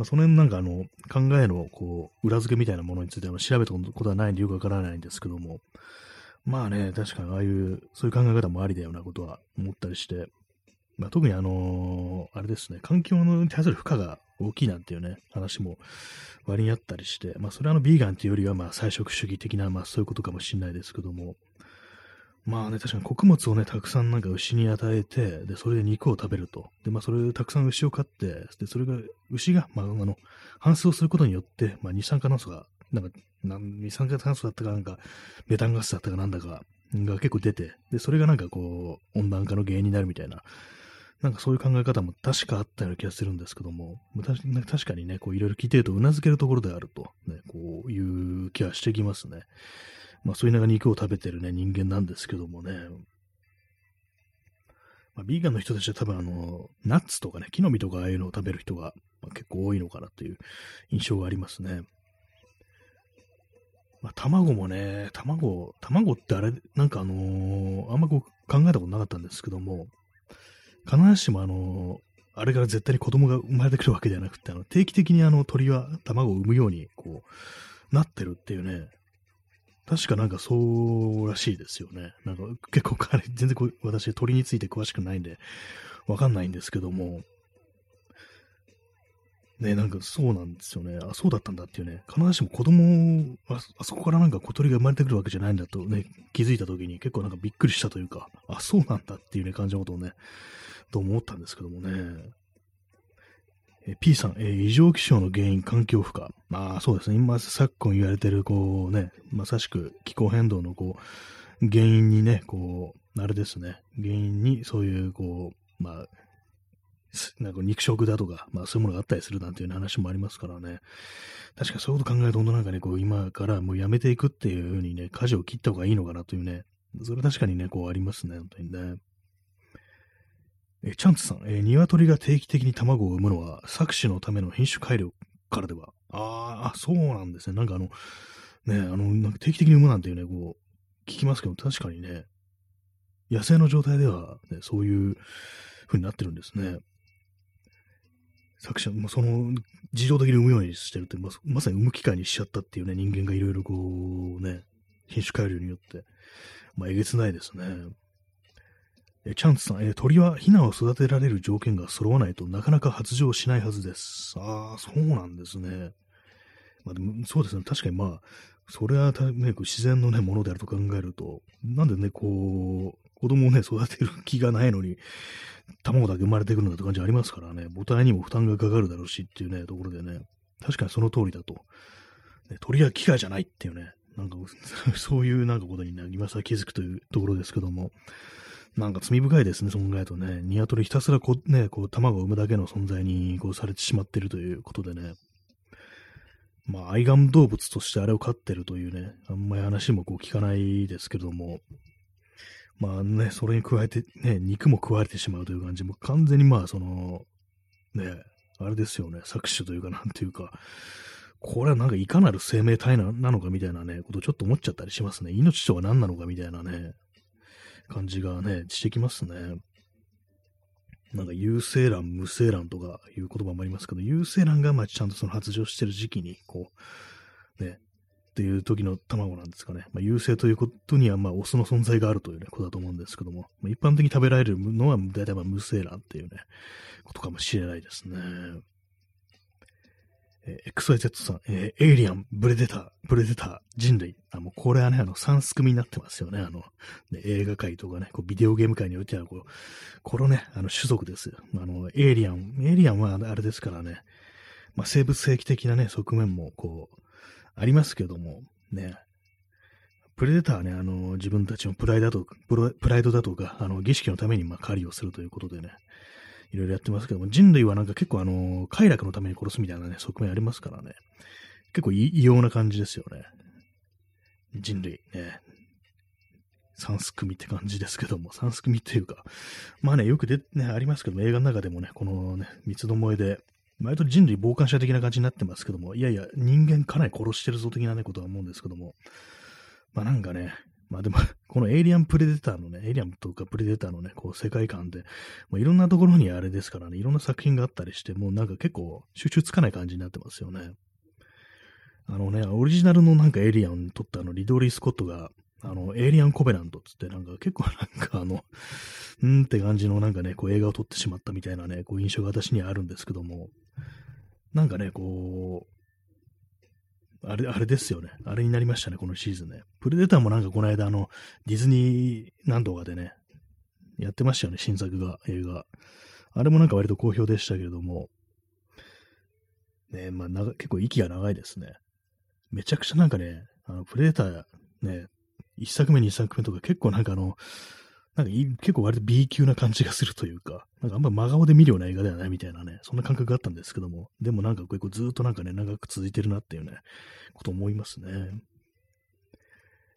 あ、その辺なんかあの、考えの、こう、裏付けみたいなものについては調べたことはないんでよくわからないんですけども、まあね、確かにああいう、そういう考え方もありだようなことは思ったりして、まあ、特にあのー、あれですね、環境に対する負荷が大きいなんていうね、話も割にあったりして、まあ、それはあの、ビーガンっていうよりは、まあ、菜食主義的な、まあ、そういうことかもしれないですけども、まあね、確かに穀物をね、たくさんなんか牛に与えて、で、それで肉を食べると。で、まあ、それでたくさん牛を飼って、で、それが、牛が、まあ、あの、反数をすることによって、まあ、二酸化炭素が、なんか、二酸化炭素だったかなんか、メタンガスだったかなんだか、が結構出て、で、それがなんかこう、温暖化の原因になるみたいな、なんかそういう考え方も確かあったような気がするんですけども、確かにね、こういろいろ聞いてると頷けるところであると、ね、こういう気はしてきますね。まあそういう中肉を食べてるね、人間なんですけどもね。まあ、ビーガンの人たちは多分あの、ナッツとかね、木の実とかああいうのを食べる人が、まあ、結構多いのかなという印象がありますね。まあ、卵もね、卵、卵ってあれ、なんかあのー、あんまこう考えたことなかったんですけども、必ずしもあのー、あれから絶対に子供が生まれてくるわけではなくて、あの定期的にあの鳥は卵を産むように、こう、なってるっていうね、確かなんかそうらしいですよね。なんか結構彼全然こ私鳥について詳しくないんで、わかんないんですけども、ね、なんかそうなんですよね。あ、そうだったんだっていうね。必ずしも子供あ、あそこからなんか小鳥が生まれてくるわけじゃないんだとね、気づいた時に結構なんかびっくりしたというか、あ、そうなんだっていうね、感じのことをね、と思ったんですけどもね。え P さん、え、異常気象の原因、環境負荷。まあそうですね、今昨今言われてる、こうね、まさしく気候変動のこう、原因にね、こう、あれですね、原因にそういう、こう、まあ、なんか肉食だとか、まあそういうものがあったりするなんていう話もありますからね。確かそういうこと考えると、なんかね、こう今からもうやめていくっていうふうにね、舵を切った方がいいのかなというね、それは確かにね、こうありますね、本当にね。えチャンツさん、えー、鶏が定期的に卵を産むのは搾取のための品種改良からでは？ああ、そうなんですね。なんかあの、ね、あの、なんか定期的に産むなんていうね、こう、聞きますけど、確かにね、野生の状態では、ね、そういう風になってるんですね。作者、もその、自動的に産むようにしてるって、ままさに産む機会にしちゃったっていうね、人間がいろいろこう、ね、品種改良によって、まあ、えげつないですね。えチャンツさん、え鳥はヒナを育てられる条件が揃わないとなかなか発情しないはずです。ああ、そうなんですね。まあでも、そうですね。確かにまあ、それは、ね、自然のね、ものであると考えると、なんでね、こう、子供をね、育てる気がないのに、卵だけ生まれてくるんだって感じありますからね、母体にも負担がかかるだろうしっていうね、ところでね、確かにその通りだと。ね、鳥は機械じゃないっていうね、なんか、そういうなんかことにね、今更気づくというところですけども、なんか罪深いですね、そのぐらいとね。鶏ひたすらこう、ね、こう、卵を産むだけの存在に、こう、されてしまっているということでね。まあ、愛玩動物としてあれを飼ってるというね、あんまり話もこう聞かないですけども、まあね、それに加えて、ね、肉も食われてしまうという感じもう、完全にまあ、その、ね、あれですよね、搾取というか、なんていうか、これはなんかいかなる生命体なのかみたいなね、ことをちょっと思っちゃったりしますね。命とは何なのかみたいなね、感じがね、してきますね。なんか有精卵、無精卵とかいう言葉もありますけど、有精卵がまあちゃんとその発情してる時期に、こう、ね、っていう時の卵なんですかね。まあ、優勢ということには、まあ、オスの存在があるという、ね、ことだと思うんですけども、まあ、一般的に食べられるのは、大体まあ無精卵っていうね、ことかもしれないですね。えー、XYZ さん、えー、エイリアン、ブレデター、ブレデター、人類。あ、もうこれはね、あの、三すくみになってますよね。あの、ね、映画界とかね、こうビデオゲーム界においては、こう、このね、あの、種族ですよ。あの、エイリアン、エイリアンはあれですからね、まあ、生物兵器的なね、側面も、こう、ありますけども、ね、プレデターはね、あの、自分たちのプライドだとか、プライドだとか、あの、儀式のために、まあ、狩りをするということでね、いろいろやってますけども、人類はなんか結構あの、快楽のために殺すみたいなね、側面ありますからね。結構異様な感じですよね。人類ね。三すくみって感じですけども、三すくみっていうか、まあね、よくで、ね、ありますけども、映画の中でもね、このね、三つどもえで、割と人類傍観者的な感じになってますけども、いやいや、人間かなり殺してるぞ的なね、ことは思うんですけども、まあなんかね、まあでも、このエイリアンプレデターのね、エイリアンとかプレデターのね、こう世界観で、まあ、いろんなところにあれですからね、いろんな作品があったりして、もうなんか結構集中つかない感じになってますよね。あのね、オリジナルのなんかエイリアン撮ったあの、リドリー・スコットが、あの、エイリアン・コベナントつってなんか結構なんかあの、んーって感じのなんかね、こう映画を撮ってしまったみたいなね、こう印象が私にはあるんですけども、なんかね、こう、あれ、あれですよね。あれになりましたね、このシーズンね。プレデターもなんかこの間、あの、ディズニー何度かでね、やってましたよね、新作が、映画。あれもなんか割と好評でしたけれども、ね、まあ、結構息が長いですね。めちゃくちゃなんかね、あの、プレデター、ね、一作目、二作目とか結構なんかあの、なんか結構割と B 級な感じがするというか、なんかあんま真顔で見るような映画ではないみたいなね、そんな感覚があったんですけども、でもなんか結構ずっとなんかね、長く続いてるなっていうね、こと思いますね。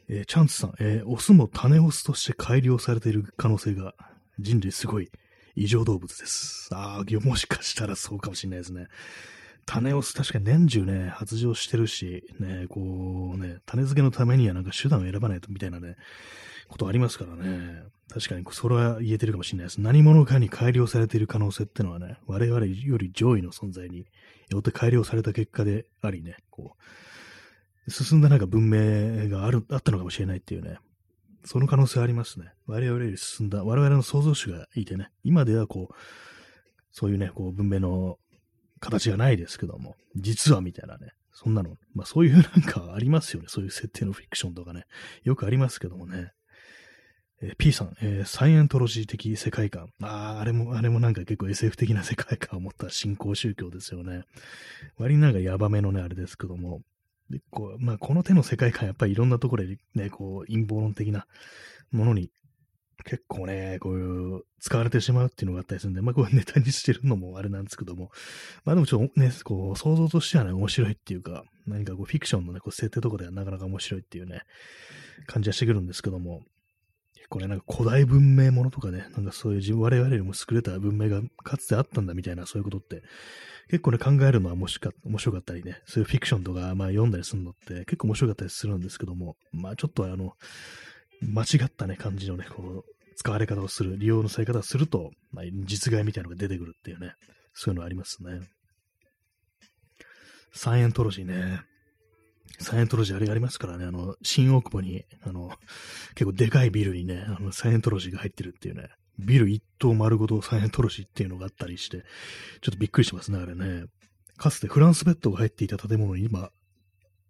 えー、チャンツさん、えー、オスも種オスとして改良されている可能性が人類すごい異常動物です。ああ、もしかしたらそうかもしれないですね。種オス確かに年中ね、発情してるし、ね、こうね、種付けのためにはなんか手段を選ばないとみたいなね、ことありますからね。確かにそれは言えてるかもしれないです。何者かに改良されている可能性ってのはね、我々より上位の存在によって改良された結果でありね、こう、進んだなんか文明がある、あったのかもしれないっていうね、その可能性ありますね。我々より進んだ、我々の創造主がいてね、今ではこう、そういうね、こう文明の形がないですけども、実はみたいなね、そんなの、まあそういうなんかありますよね。そういう設定のフィクションとかね。よくありますけどもね。えー、P さん、えー、サイエントロジー的世界観。ああ、あれも、あれもなんか結構 SF 的な世界観を持った新興宗教ですよね。割になんかヤバめのね、あれですけども。でこうまあ、この手の世界観、やっぱりいろんなところでね、こう、陰謀論的なものに結構ね、こういう、使われてしまうっていうのがあったりするんで、まあ、こうネタにしてるのもあれなんですけども、まあでもちょっとね、こう、想像としてはね、面白いっていうか、何かこう、フィクションのね、こう、設定とかではなかなか面白いっていうね、感じはしてくるんですけども、これなんか古代文明ものとかね、なんかそういう、我々よりも優れた文明がかつてあったんだみたいな、そういうことって、結構ね、考えるのはもしか面白かったりね、そういうフィクションとか、まあ読んだりするのって結構面白かったりするんですけども、まあちょっとあの、間違ったね、感じのね、こう、使われ方をする、利用のされ方をすると、まあ、実害みたいなのが出てくるっていうね、そういうのありますね。サイエントロジーね。サイエントロジーあれがありますからね、あの、新大久保に、あの、結構でかいビルにね、あの、サイエントロジーが入ってるっていうね、ビル一棟丸ごとサイエントロジーっていうのがあったりして、ちょっとびっくりしますね、あれね。かつてフランスベッドが入っていた建物に今、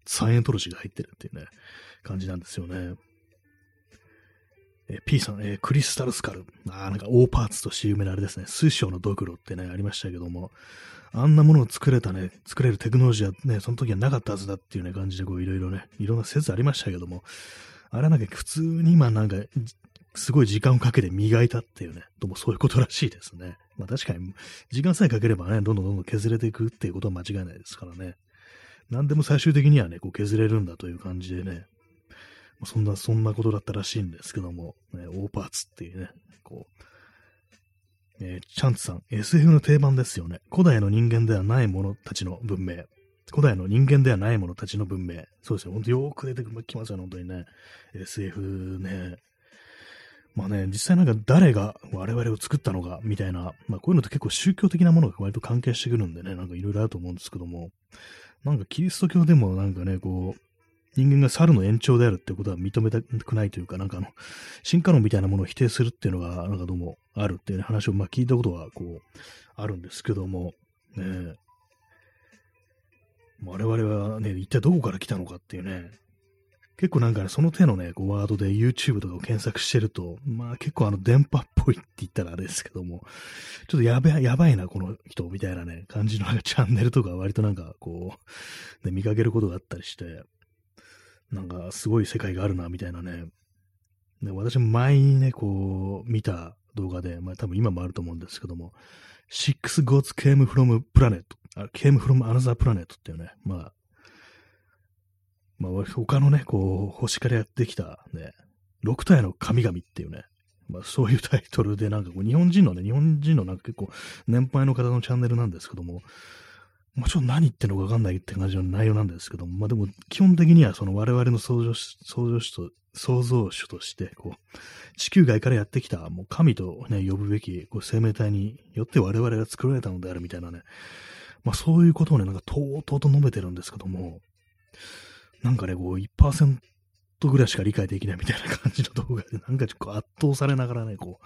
サイエントロジーが入ってるっていうね、感じなんですよね。え P さん、え、クリスタルスカル。ああ、なんか大パーツとして有名なあれですね。水晶のドクロってね、ありましたけども、あんなものを作れたね、作れるテクノロジーはね、その時はなかったはずだっていうね、感じでこういろいろね、いろんな説ありましたけども、あれはなんか普通に今なんか、すごい時間をかけて磨いたっていうね、どうもそういうことらしいですね。まあ確かに、時間さえかければね、どんどんどんどん削れていくっていうことは間違いないですからね。何でも最終的にはね、こう削れるんだという感じでね、そんな、そんなことだったらしいんですけども、ね、大パーツっていうね、こう、えー、チャンツさん、SF の定番ですよね。古代の人間ではない者たちの文明。古代の人間ではない者たちの文明。そうですよ。ほんとよーく出てきますよね、本当にね。SF ね。まあね、実際なんか誰が我々を作ったのかみたいな、まあこういうのって結構宗教的なものが割と関係してくるんでね、なんかいろいろあると思うんですけども、なんかキリスト教でもなんかね、こう、人間が猿の延長であるってことは認めたくないというか、なんかあの、進化論みたいなものを否定するっていうのが、なんかどうもあるっていう、話をまあ聞いたことは、こう、あるんですけども、ね、え。我々はね、一体どこから来たのかっていうね、結構なんかね、その手のね、こうワードで YouTube とかを検索してると、まあ結構あの電波っぽいって言ったらあれですけども、ちょっとやべ、やばいな、この人、みたいなね、感じのなんかチャンネルとか割となんかこう、ね、見かけることがあったりして、なんかすごい世界があるな、みたいなね。で私も前にね、こう、見た動画で、まあ多分今もあると思うんですけども、Six Gods Came From Planet, Came From Another Planet っていうね、まあ、まあ、他のね、こう、星からやってきたね、6体の神々っていうね、まあ、そういうタイトルで、なんかこう、日本人のね、日本人のなんか結構、年配の方のチャンネルなんですけども、まあ、ちょっと何言ってんのかわかんないって感じの内容なんですけども、まあでも、基本的にはその我々の創造主、創造主と、創造主として、こう、地球外からやってきた、もう神とね、呼ぶべき、こう、生命体によって我々が作られたのであるみたいなね、まあそういうことをね、なんかとうとうと述べてるんですけども、なんかね、こう1%ぐらいしか理解できないみたいな感じの動画で、なんかちょっと圧倒されながらね、こう、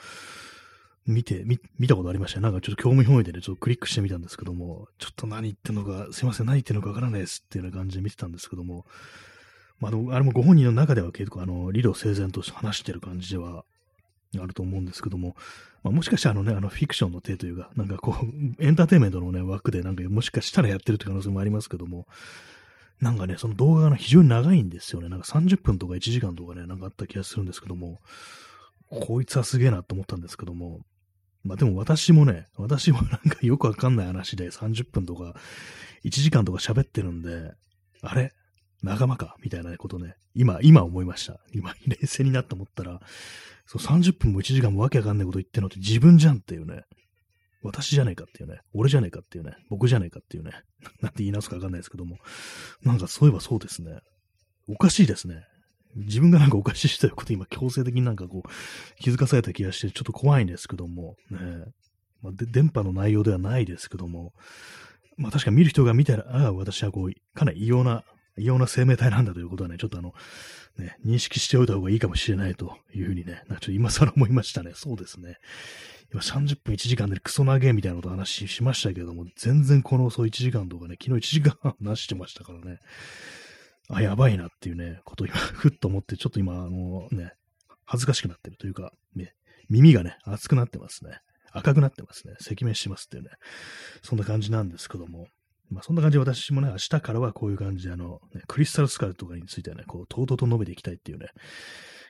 見て、見、見たことありましたなんかちょっと興味本位でね、ちょっとクリックしてみたんですけども、ちょっと何言ってんのか、すいません、何言ってんのかわからないですっていうような感じで見てたんですけども、まあ、あれもご本人の中では結構、あの、理路整然と話してる感じではあると思うんですけども、まあ、もしかしたらあのね、あのフィクションの手というか、なんかこう、エンターテインメントのね、枠でなんかもしかしたらやってるって可能性もありますけども、なんかね、その動画が非常に長いんですよね。なんか30分とか1時間とかね、なんかあった気がするんですけども、こいつはすげえなと思ったんですけども、まあでも私もね、私もなんかよくわかんない話で30分とか1時間とか喋ってるんで、あれ？仲間か？みたいなことね、今、今思いました。今、冷静になって思ったら、そう30分も1時間もわけわかんないこと言ってるのって自分じゃんっていうね、私じゃないかっていうね、俺じゃないかっていうね、僕じゃないかっていうね、なんて言い直すかわかんないですけども、なんかそういえばそうですね。おかしいですね。自分がなんかおかしいといこと今強制的になんかこう気づかされた気がしてちょっと怖いんですけども、ね、まあ、で電波の内容ではないですけども、まあ確か見る人が見たら、ああ、私はこう、かなり異様な、異様な生命体なんだということはね、ちょっとあの、ね、認識しておいた方がいいかもしれないというふうにね、なんかちょっと今更思いましたね。そうですね。今30分1時間でクソ長えみたいなこと話しましたけども、全然このそう1時間とかね、昨日1時間話してましたからね、あ、やばいなっていうね、ことを今、ふっと思って、ちょっと今、あのね、恥ずかしくなってるというか、ね、耳がね、熱くなってますね。赤くなってますね。赤面しますっていうね、そんな感じなんですけども、まあそんな感じで私もね、明日からはこういう感じで、あの、ね、クリスタルスカルとかについてはね、こう、とうとうと述べていきたいっていうね、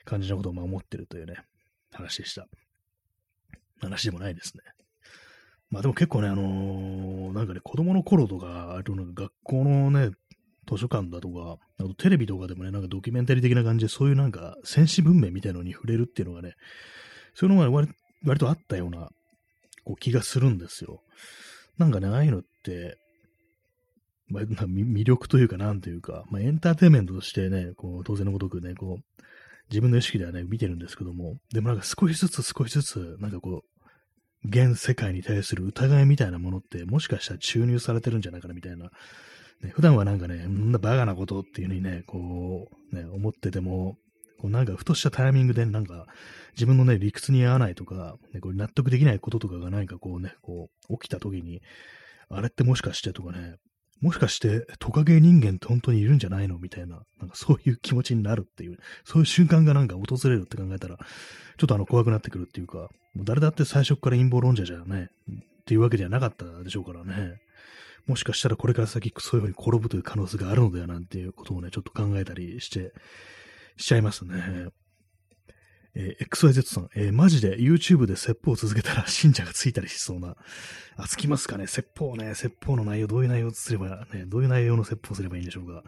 感じのことをま思ってるというね、話でした。話でもないですね。まあでも結構ね、あのー、なんかね、子供の頃とか、あとなんか学校のね、図書館だとか、あとテレビとかでもね、なんかドキュメンタリー的な感じで、そういうなんか戦士文明みたいなのに触れるっていうのがね、そういうのが割割とあったようなこう気がするんですよ。なんかね、ああいうのって、まあ、魅力というか、なんというか、まあ、エンターテインメントとしてね、こう当然のごとくね、こう、自分の意識ではね、見てるんですけども、でもなんか少しずつ少しずつ、なんかこう、現世界に対する疑いみたいなものって、もしかしたら注入されてるんじゃないかなみたいな。ね、普段はなんかね、んなバカなことっていう風にね、こう、ね、思ってても、こうなんかふとしたタイミングでなんか自分のね、理屈に合わないとか、ね、これ納得できないこととかが何かこうね、こう起きた時に、あれってもしかしてとかね、もしかしてトカゲ人間って本当にいるんじゃないの？みたいな、なんかそういう気持ちになるっていう、そういう瞬間がなんか訪れるって考えたら、ちょっとあの怖くなってくるっていうか、もう誰だって最初から陰謀論者じゃね、っていうわけではなかったでしょうからね。もしかしたらこれから先そういうふうに転ぶという可能性があるのではなんていうことをね、ちょっと考えたりして、しちゃいますね。えー、XYZ さん、えー、マジで YouTube で説法を続けたら信者がついたりしそうな。あ、つきますかね説法ね。説法の内容、どういう内容すれば、ね、どういう内容の説法すればいいんでしょうか。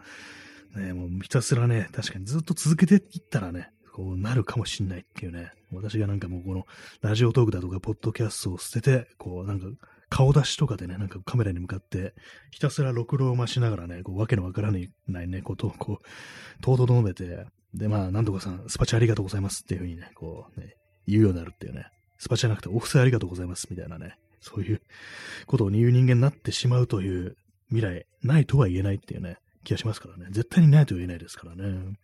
ね、もうひたすらね、確かにずっと続けていったらね、こうなるかもしんないっていうね。私がなんかもうこのラジオトークだとか、ポッドキャストを捨てて、こうなんか顔出しとかでね、なんかカメラに向かって、ひたすらろくろを増しながらね、こうわけのわからないね、ことをこう、とうとう述べて、で、まあ、なんとかさん、スパチャありがとうございますっていうふうにね、こうね、言うようになるっていうね、スパチャじゃなくてオフサイありがとうございますみたいなね、そういうことを言う人間になってしまうという未来、ないとは言えないっていうね、気がしますからね。絶対にないとは言えないですからね。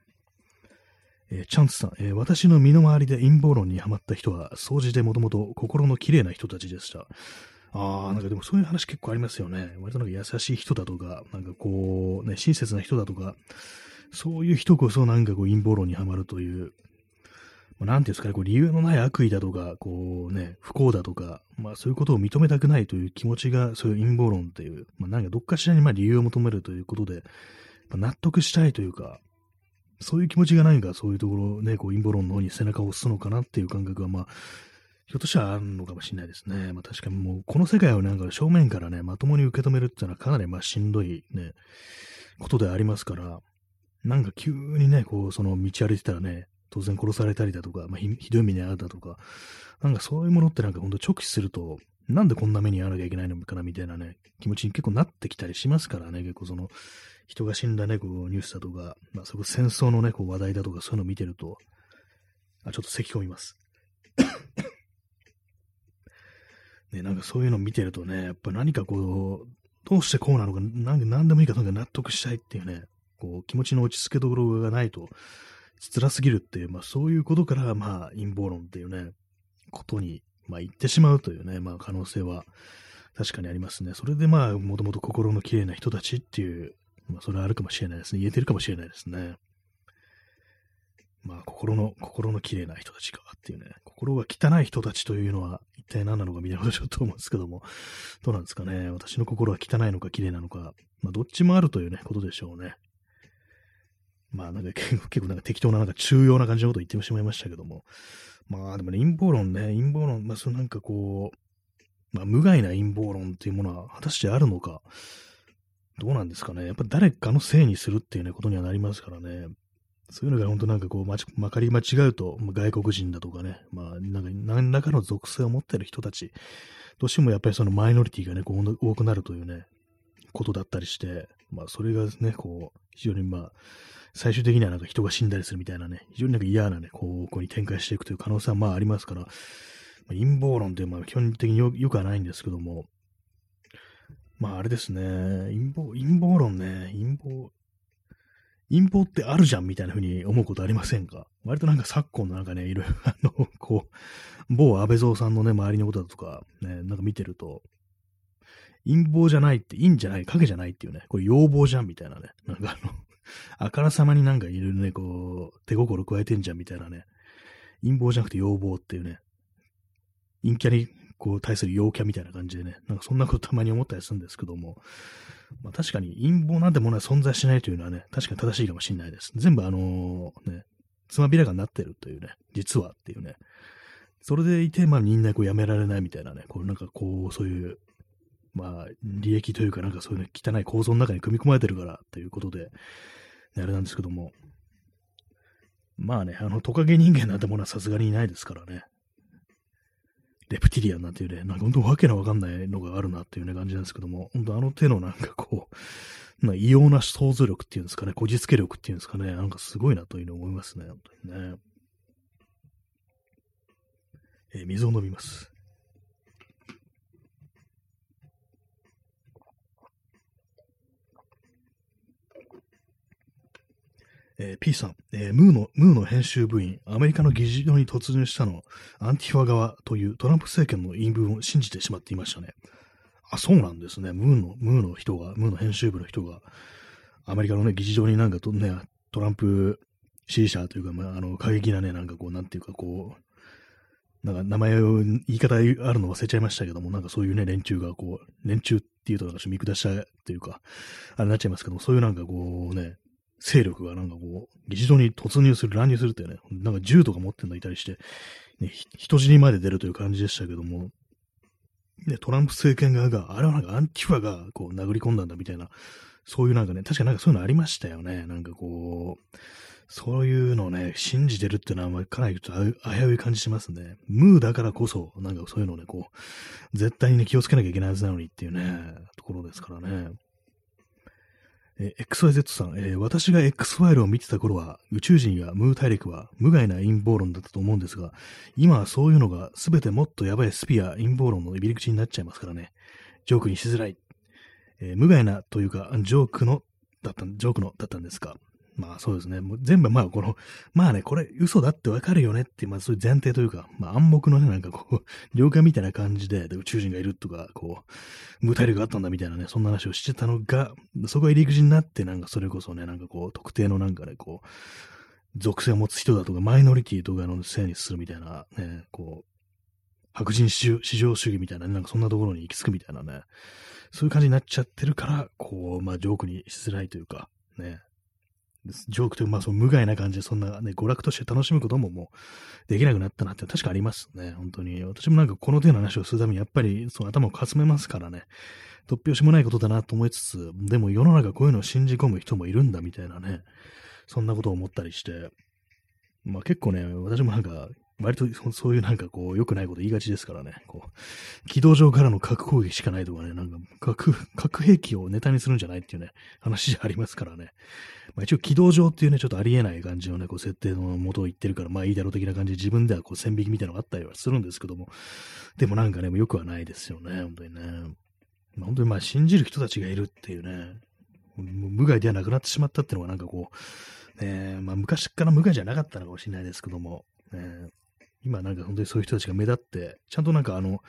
えー、チャンスさん、えー、私の身の回りで陰謀論にはまった人は、掃除でもともと心の綺麗な人たちでした。ああ、なんかでもそういう話結構ありますよね。割となんか優しい人だとか、なんかこう、ね、親切な人だとか、そういう人こそなんかこう陰謀論にはまるという、まあ、なんていうんですかね、こう理由のない悪意だとか、こうね、不幸だとか、まあそういうことを認めたくないという気持ちが、そういう陰謀論っていう、まあなんかどっかしらにまあ理由を求めるということで、まあ、納得したいというか、そういう気持ちがないか、そういうところね、こう陰謀論の方に背中を押すのかなっていう感覚は、まあ、ひょっとしたらあるのかもしれないですね。まあ確かにもう、この世界をなんか正面からね、まともに受け止めるっていうのはかなりまあしんどいね、ことでありますから、なんか急にね、こう、その道歩いてたらね、当然殺されたりだとか、まあ、ひどい目に遭うだとか、なんかそういうものってなんかほんと直視すると、なんでこんな目に遭わなきゃいけないのかなみたいなね、気持ちに結構なってきたりしますからね、結構その、人が死んだね、こう、ニュースだとか、まあ、そこ戦争のね、こう、話題だとか、そういうのを見てると、あ、ちょっと咳込みます。ね、なんかそういうのを見てるとね、やっぱ何かこう、どうしてこうなのか、なん何でもいいか、なんか納得したいっていうね、こう、気持ちの落ち着けどころがないと、辛すぎるっていう、まあそういうことから、まあ陰謀論っていうね、ことに、まあ言ってしまうというね、まあ可能性は確かにありますね。それでまあ、もともと心の綺麗な人たちっていうまあ、それはあるかもしれないですね。言えてるかもしれないですね。まあ、心の、心の綺麗な人たちかっていうね、心が汚い人たちというのは一体何なのかみたいなことちょっと思うんですけども、どうなんですかね。私の心は汚いのか綺麗なのか、まあ、どっちもあるというね、ことでしょうね。まあ、なんか 結構なんか適当ななんか重要な感じのことを言ってしまいましたけども、まあ、でもね、陰謀論ね、陰謀論、まあ、そのなんかこう、まあ、無害な陰謀論っていうものは果たしてあるのか、どうなんですかね。やっぱ誰かのせいにするっていうね、ことにはなりますからね。そういうのが本当なんかこう、ま、まかり間違うと、ま外国人だとかね、まあ、なんか何らかの属性を持ってる人たち、どうしてもやっぱりそのマイノリティがね、こう多くなるというね、ことだったりして、まあ、それがね、こう、非常にまあ、最終的にはなんか人が死んだりするみたいなね、非常になんか嫌なね、こう、こうに展開していくという可能性はまあありますから、まあ、陰謀論ってまあ基本的によくはないんですけども、まああれですね、陰謀、陰謀論ね、陰謀、陰謀ってあるじゃんみたいな風に思うことありませんか？割となんか昨今のなんかね、いろいろ、あの、こう、某安倍蔵さんのね、周りのことだとか、ね、なんか見てると、陰謀じゃないって、陰じゃない、影じゃないっていうね、これ要望じゃんみたいなね、なんかあの、あからさまになんかいるね、こう、手心加えてんじゃんみたいなね、陰謀じゃなくて要望っていうね、陰キャにこう、対する陽キャみたいな感じでね、なんかそんなことたまに思ったりするんですけども、まあ確かに陰謀なんてものは存在しないというのはね、確かに正しいかもしれないです。全部あのね、つまびらがになってるというね、実はっていうね、それでいて、まあみんなこうやめられないみたいなね、こうなんかこう、そういう、まあ利益というかなんかそういうね、汚い構造の中に組み込まれてるからということで、ね、あれなんですけども、まあね、あのトカゲ人間なんてものはさすがにいないですからね。レプティリアンなんていうね、なんか本当わけのわかんないのがあるなっていうね感じなんですけども、本当あの手のなんかこう、ま、異様な想像力っていうんですかね、こじつけ力っていうんですかね、なんかすごいなというのを思いますね、本当にね。えー、水を飲みます。えー、P さん、えー、ムーの、ムーの編集部員、アメリカの議事堂に突入したの、アンティファ側というトランプ政権の言い分を信じてしまっていましたね。あ、そうなんですね。ムーの、ムーの人が、ムーの編集部の人が、アメリカのね、議事堂になんかとね、トランプ支持者というか、まあ、あの、過激なね、なんかこう、なんていうかこう、なんか名前を、言い方あるの忘れちゃいましたけども、なんかそういうね、連中がこう、連中っていうとなんか見下したというか、あれになっちゃいますけども、そういうなんかこうね、勢力がなんかこう、議事堂に突入する、乱入するってね、なんか銃とか持ってんのいたりして、ね、人死にまで出るという感じでしたけども、ね、トランプ政権側が、あれはなんかアンティファがこう殴り込んだんだみたいな、そういうなんかね、確かなんかそういうのありましたよね。なんかこう、そういうのをね、信じてるっていうのは、かなり危うい感じしますね。ムーだからこそ、なんかそういうのをね、こう、絶対にね、気をつけなきゃいけないはずなのにっていうね、ところですからね。えー、XYZ さん、えー、私が X ファイルを見てた頃は、宇宙人やムー大陸は無害な陰謀論だったと思うんですが、今はそういうのが全てもっとやばいスピア陰謀論の入り口になっちゃいますからね。ジョークにしづらい。えー、無害なというか、ジョークのだった、ジョークのだったんですか。まあそうですね。もう全部まあこの、まあね、これ嘘だってわかるよねって、まあそういう前提というか、まあ暗黙のね、なんかこう、了解みたいな感じで、で宇宙人がいるとか、こう、無体力があったんだみたいなね、そんな話をしてたのが、そこが入り口になって、なんかそれこそね、なんかこう、特定のなんかね、こう、属性を持つ人だとか、マイノリティとかのせいにするみたいな、ね、こう、白人至上主義みたいな、ね、なんかそんなところに行き着くみたいなね、そういう感じになっちゃってるから、こう、まあ、ジョークにしづらいというか、ね、ジョークという、まあ、その無害な感じで、そんなね、娯楽として楽しむことももうできなくなったなって確かありますね、本当に。私もなんかこの手の話をするために、やっぱりその頭をかすめますからね、突拍子もないことだなと思いつつ、でも世の中こういうのを信じ込む人もいるんだみたいなね、そんなことを思ったりして、まあ結構ね、私もなんか割とそういうなんかこう、良くないこと言いがちですからね。こう、軌道上からの核攻撃しかないとかね、なんか核、核兵器をネタにするんじゃないっていうね、話じゃありますからね。まあ一応軌道上っていうね、ちょっとありえない感じのね、こう設定のもとを言ってるから、まあいいだろう的な感じで自分ではこう線引きみたいなのがあったりはするんですけども、でもなんかね、もうよくはないですよね、本当にね。まあ、本当にまあ信じる人たちがいるっていうね、無害ではなくなってしまったっていうのがなんかこう、ね、まあ昔から無害じゃなかったのかもしれないですけども、ね、今なんか本当にそういう人たちが目立って、ちゃんとなんかあの、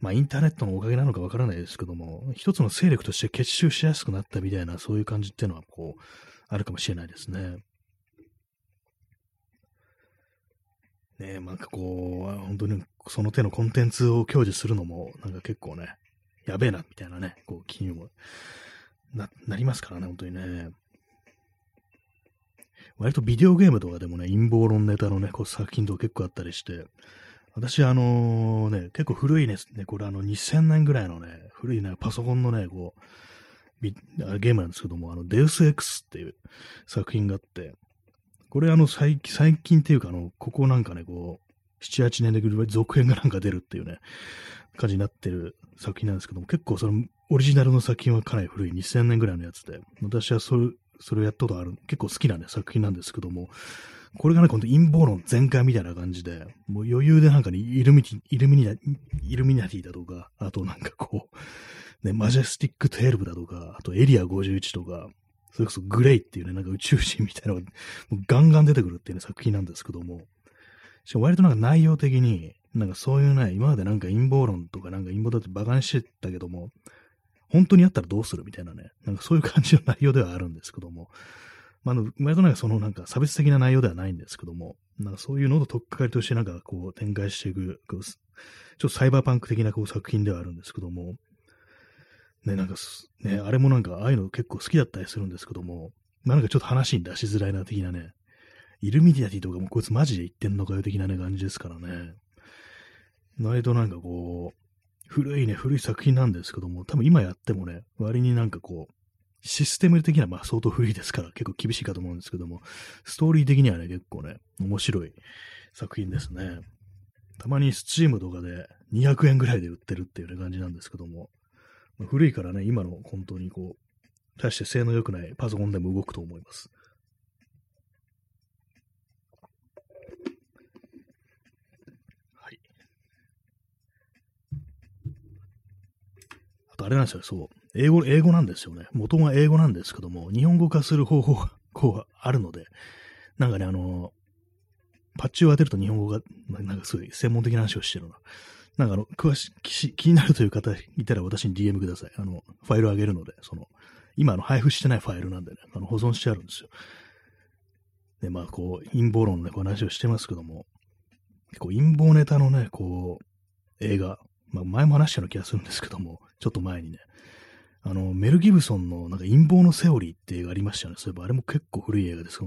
まあインターネットのおかげなのかわからないですけども、一つの勢力として結集しやすくなったみたいな、そういう感じっていうのはこう、あるかもしれないですね。ねえ、なんかこう、本当にその手のコンテンツを享受するのも、なんか結構ね、やべえな、みたいなね、こう、気にもな、なりますからね、本当にね。割とビデオゲームとかでもね、陰謀論ネタのね、こう作品とか結構あったりして、私、あのね、結構古いですね、これあの2000年ぐらいのね、古いね、パソコンのね、こう、ゲームなんですけども、あの、デウス X っていう作品があって、これあの、最近、最近っていうか、あの、ここなんかね、こう、7、8年で続編がなんか出るっていうね、感じになってる作品なんですけども、結構その、オリジナルの作品はかなり古い。2000年ぐらいのやつで、私はそれ、それをやったことある、結構好きなね、作品なんですけども、これがね、ほんと陰謀論全開みたいな感じで、もう余裕でなんかね、イルミイルミニイルミナティだとか、あとなんかこう、ね、マジェスティック12だとか、あとエリア51とか、それこそグレイっていうね、なんか宇宙人みたいなのがもうガンガン出てくるっていうね、作品なんですけども、しかも割となんか内容的に、なんかそういうね、今までなんか陰謀論とかなんか陰謀だって馬鹿にしてたけども、本当にあったらどうする？みたいなね、なんかそういう感じの内容ではあるんですけども、まあ、あの、割となんかそのなんか差別的な内容ではないんですけども、なんかそういうのと取っかかりとしてなんかこう展開していく、ちょっとサイバーパンク的なこう作品ではあるんですけども、ね、なんかね、あれもなんかああいうの結構好きだったりするんですけども、まあなんかちょっと話に出しづらいな的なね、イルミディアティとかもこいつマジで言ってんのかよ的なね感じですからね。割となんかこう、古いね、古い作品なんですけども、多分今やってもね、割になんかこう、システム的にはまあ相当古いですから結構厳しいかと思うんですけども、ストーリー的にはね、結構ね、面白い作品ですね。たまに Steam とかで200円ぐらいで売ってるっていう、ね、感じなんですけども、まあ、古いからね、今の本当にこう、大して性能良くないパソコンでも動くと思います。あれなんですよ、そう。英語、英語なんですよね。元が英語なんですけども、日本語化する方法がこうあるので、なんかね、あの、パッチを当てると日本語が、なんかすごい専門的な話をしてるな。なんかあの、詳しい、気になるという方いたら私に DM ください。あの、ファイルをあげるので、その、今の配布してないファイルなんでね、あの保存してあるんですよ。で、まあ、こう、陰謀論のね、こう話をしてますけども、結構陰謀ネタのね、こう、映画、まあ、前も話したような気がするんですけども、ちょっと前にね、あの、メル・ギブソンのなんか陰謀のセオリーって映画ありましたよね。そういえばあれも結構古い映画です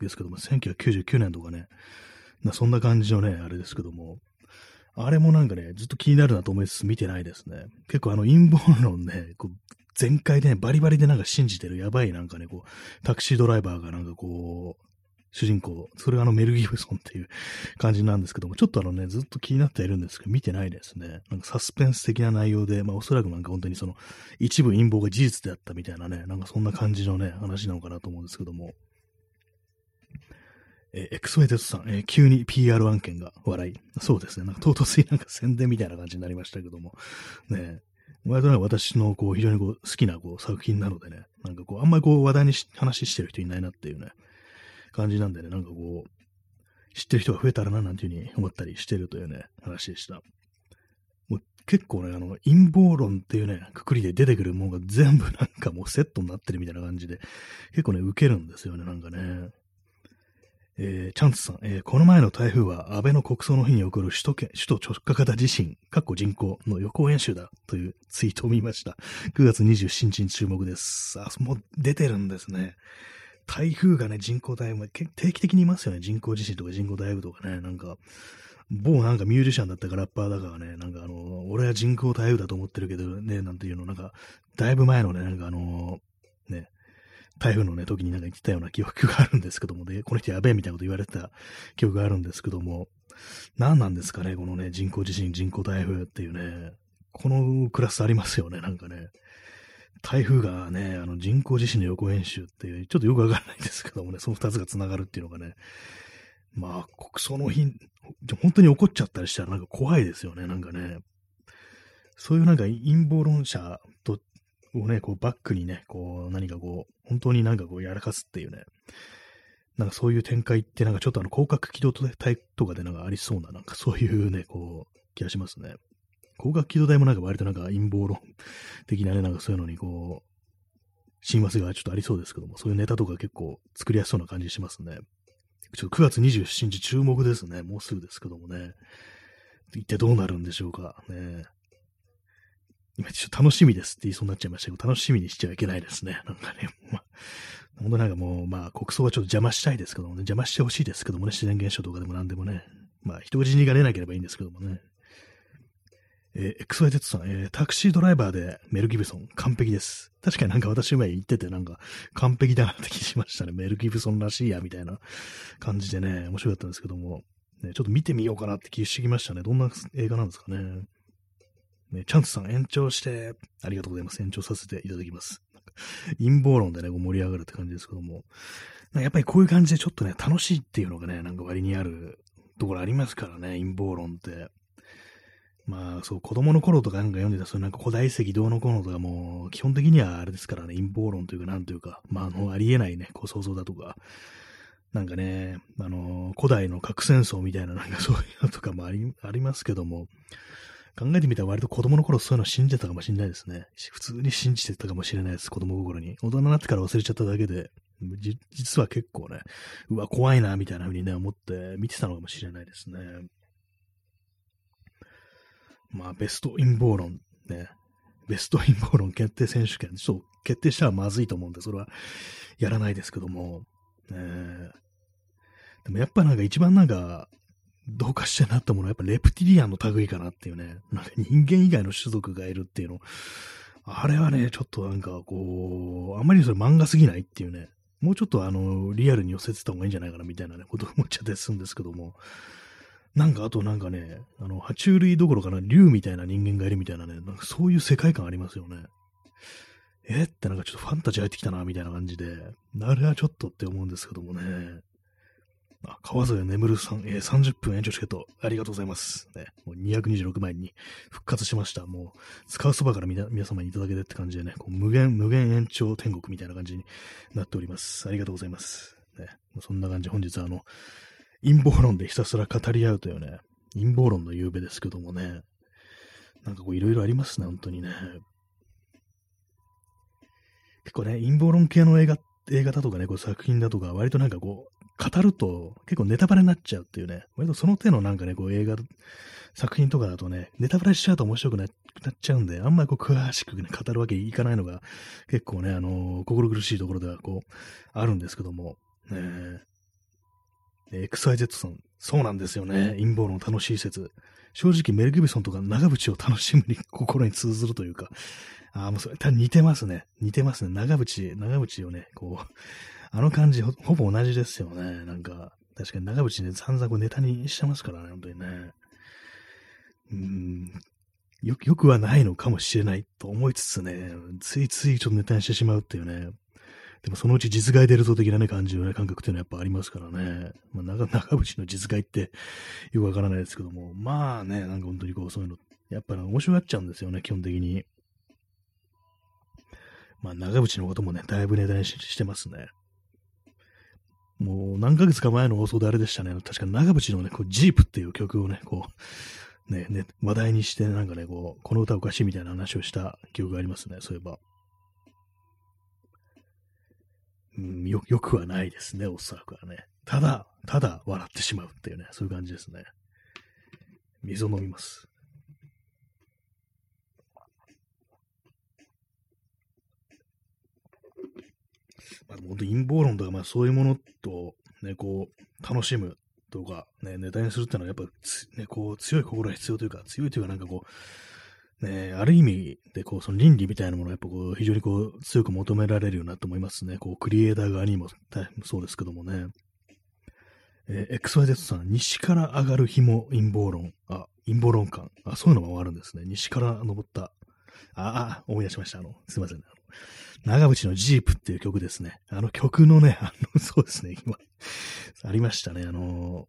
ですけども、1999年とかね、なそんな感じのね、あれですけども、あれもなんかね、ずっと気になるなと思いつつ見てないですね。結構あの陰謀論ね、こう全開でね、バリバリでなんか信じてるやばいなんかね、こう、タクシードライバーがなんかこう、主人公、それがあのメル・ギブソンっていう感じなんですけども、ちょっとあのね、ずっと気になっているんですけど、見てないですね。なんかサスペンス的な内容で、まあおそらくなんか本当にその一部陰謀が事実であったみたいなね、なんかそんな感じのね、話なのかなと思うんですけども。えー、エクソエテスさん、えー、急に PR 案件が笑い。そうですね。なんか唐突になんか宣伝みたいな感じになりましたけども。ね割とね私のこう非常にこう好きなこう作品なのでね、なんかこう、あんまりこう話題にし話してる人いないなっていうね、感じなんでね、なんかこう、知ってる人が増えたらななんていうふうに思ったりしてるというね、話でした。もう結構ね、あの、陰謀論っていうね、くくりで出てくるものが全部 なんかもうセットになってるみたいな感じで、結構ね、受けるんですよね、なんかね。えー、チャンツさん、えー、この前の台風は安倍の国葬の日に起こる首都圏、首都直下型地震、かっこ人口の予行演習だというツイートを見ました。9月27日に注目です。あ、もう出てるんですね。台風がね、人口大風、定期的にいますよね。人口地震とか人口大風とかね。なんか、某なんかミュージシャンだったかラッパーだからね、なんかあの、俺は人口台風だと思ってるけどね、なんていうの、なんか、だいぶ前のね、なんかあの、ね、台風のね、時になんか言ってたような記憶があるんですけどもね、この人やべえみたいなこと言われてた記憶があるんですけども、何なんですかね、このね、人工地震、人工台風っていうね、このクラスありますよね、なんかね。台風がね、あの人工地震の予行演習っていう、ちょっとよくわからないんですけどもね、その二つが繋がるっていうのがね、まあ、国葬の日、本当に起こっちゃったりしたらなんか怖いですよね、なんかね。そういうなんか陰謀論者とをね、こうバックにね、こう何かこう、本当になんかこうやらかすっていうね、なんかそういう展開ってなんかちょっとあの広角機動隊とかでなんかありそうな、なんかそういうね、こう、気がしますね。広角機動隊もなんか割となんか陰謀論的なね、なんかそういうのにこう、親和性がちょっとありそうですけども、そういうネタとか結構作りやすそうな感じしますね。ちょっと9月27日注目ですね。もうすぐですけどもね。一体どうなるんでしょうか。ね。今ちょっと楽しみですって言いそうになっちゃいましたけど、楽しみにしちゃいけないですね。なんかね、まあ、本当なんかもう、まあ、国葬はちょっと邪魔したいですけどもね、邪魔してほしいですけどもね、自然現象とかでも何でもね、まあ、人死にが出なければいいんですけどもね。えー、XYZ さん、えー、タクシードライバーでメル・ギブソン、完璧です。確かになんか私前言ってて、なんか完璧だなって気しましたね。メル・ギブソンらしいや、みたいな感じでね、面白かったんですけども、ね、ちょっと見てみようかなって気してきましたね。どんな映画なんですかね。ね、チャンスさん延長して、ありがとうございます。延長させていただきます。陰謀論でね、盛り上がるって感じですけども、やっぱりこういう感じでちょっとね、楽しいっていうのがね、なんか割にあるところありますからね、陰謀論って。まあ、そう、子供の頃とかなんか読んでた、そうなんか古代遺跡どうのこうのとかもう、基本的にはあれですからね、陰謀論というか、なんというか、まあ、あの、ありえないね、こう想像だとか、なんかね、あの、古代の核戦争みたいな、なんかそういうのとかもあり、ありますけども、考えてみたら割と子供の頃そういうの信じてたかもしれないですね。普通に信じてたかもしれないです、子供心に。大人になってから忘れちゃっただけで、実は結構ね、うわ、怖いな、みたいな風にね、思って見てたのかもしれないですね。まあ、ベスト陰謀論、ね。ベスト陰謀論決定選手権、ちょっと決定したらまずいと思うんで、それはやらないですけども。ね、でもやっぱなんか一番なんか、どうかしてなったものはやっぱレプティリアンの類かなっていうね、なんか人間以外の種族がいるっていうの、あれはね、ちょっとなんかこう、あんまりそれ漫画すぎないっていうね、もうちょっとあの、リアルに寄せてた方がいいんじゃないかなみたいなね、こと思っちゃったりするんですけども、なんかあとなんかね、あの、爬虫類どころかな、竜みたいな人間がいるみたいなね、なんかそういう世界観ありますよね。えってなんかちょっとファンタジー入ってきたな、みたいな感じで、あれはちょっとって思うんですけどもね。あ、川添眠るさん、えー、30分延長チケット、ありがとうございます。ね、もう226万円に復活しました。もう、使うそばから皆様にいただけてって感じでね、こう無限、無限延長天国みたいな感じになっております。ありがとうございます。ね、そんな感じ、本日はあの、陰謀論でひたすら語り合うというね、陰謀論の夕べですけどもね、なんかこういろいろありますね、本当にね。結構ね、陰謀論系の映画、映画だとかね、こう作品だとか、割となんかこう、語ると結構ネタバレになっちゃうっていうね、割とその手のなんかね、こう映画、作品とかだとね、ネタバレしちゃうと面白くなっちゃうんで、あんまりこう詳しくね、語るわけいかないのが結構ね、あのー、心苦しいところではこう、あるんですけども、ね、XYZ さん、そうなんですよね、陰謀論楽しい説。正直メル・ギブソンとか長渕を楽しむに心に通ずるというか、ああ、もうそれ、似てますね。似てますね。長渕、長渕をね、こう、あの感じほ、ほぼ同じですよね。なんか、確かに長渕ね、散々こうネタにしてますからね、本当にね。うん、よ、よくはないのかもしれないと思いつつね、ついついちょっとネタにしてしまうっていうね。でもそのうち実害出るぞ的なね、感じのね、感覚っていうのはやっぱありますからね。まあ、長、長渕の実害ってよくわからないですけども、まあね、なんか本当にこう、そういうの、やっぱ面白がっちゃうんですよね、基本的に。まあ、長渕のこともね、だいぶネタにしてますね。もう何ヶ月か前の放送であれでしたね。確か長渕のね、こうジープっていう曲をね、こう、ね、ね、話題にして、なんかね、こう、この歌おかしいみたいな話をした記憶がありますね、そういえば。うん、よ、よくはないですね、おそらくはね。ただ、ただ笑ってしまうっていうね、そういう感じですね。水を飲みます。まあ、本当陰謀論とか、まあそういうものと、ね、こう、楽しむとか、ね、ネタにするっていうのは、やっぱ、ね、こう、強い心が必要というか、強いというか、なんかこう、ね、ある意味で、こう、その倫理みたいなものを、やっぱこう、非常にこう、強く求められるようなと思いますね。こう、クリエイター側にも、そうですけどもね。えー、XYZ さん、西から上がる紐陰謀論。あ、陰謀論感。あ、そういうのもあるんですね。西から登った。あ、あ、思い出しました。あの、すいません、ね。長渕のジープっていう曲ですね。あの曲のね、あの、そうですね、今、ありましたね。あの、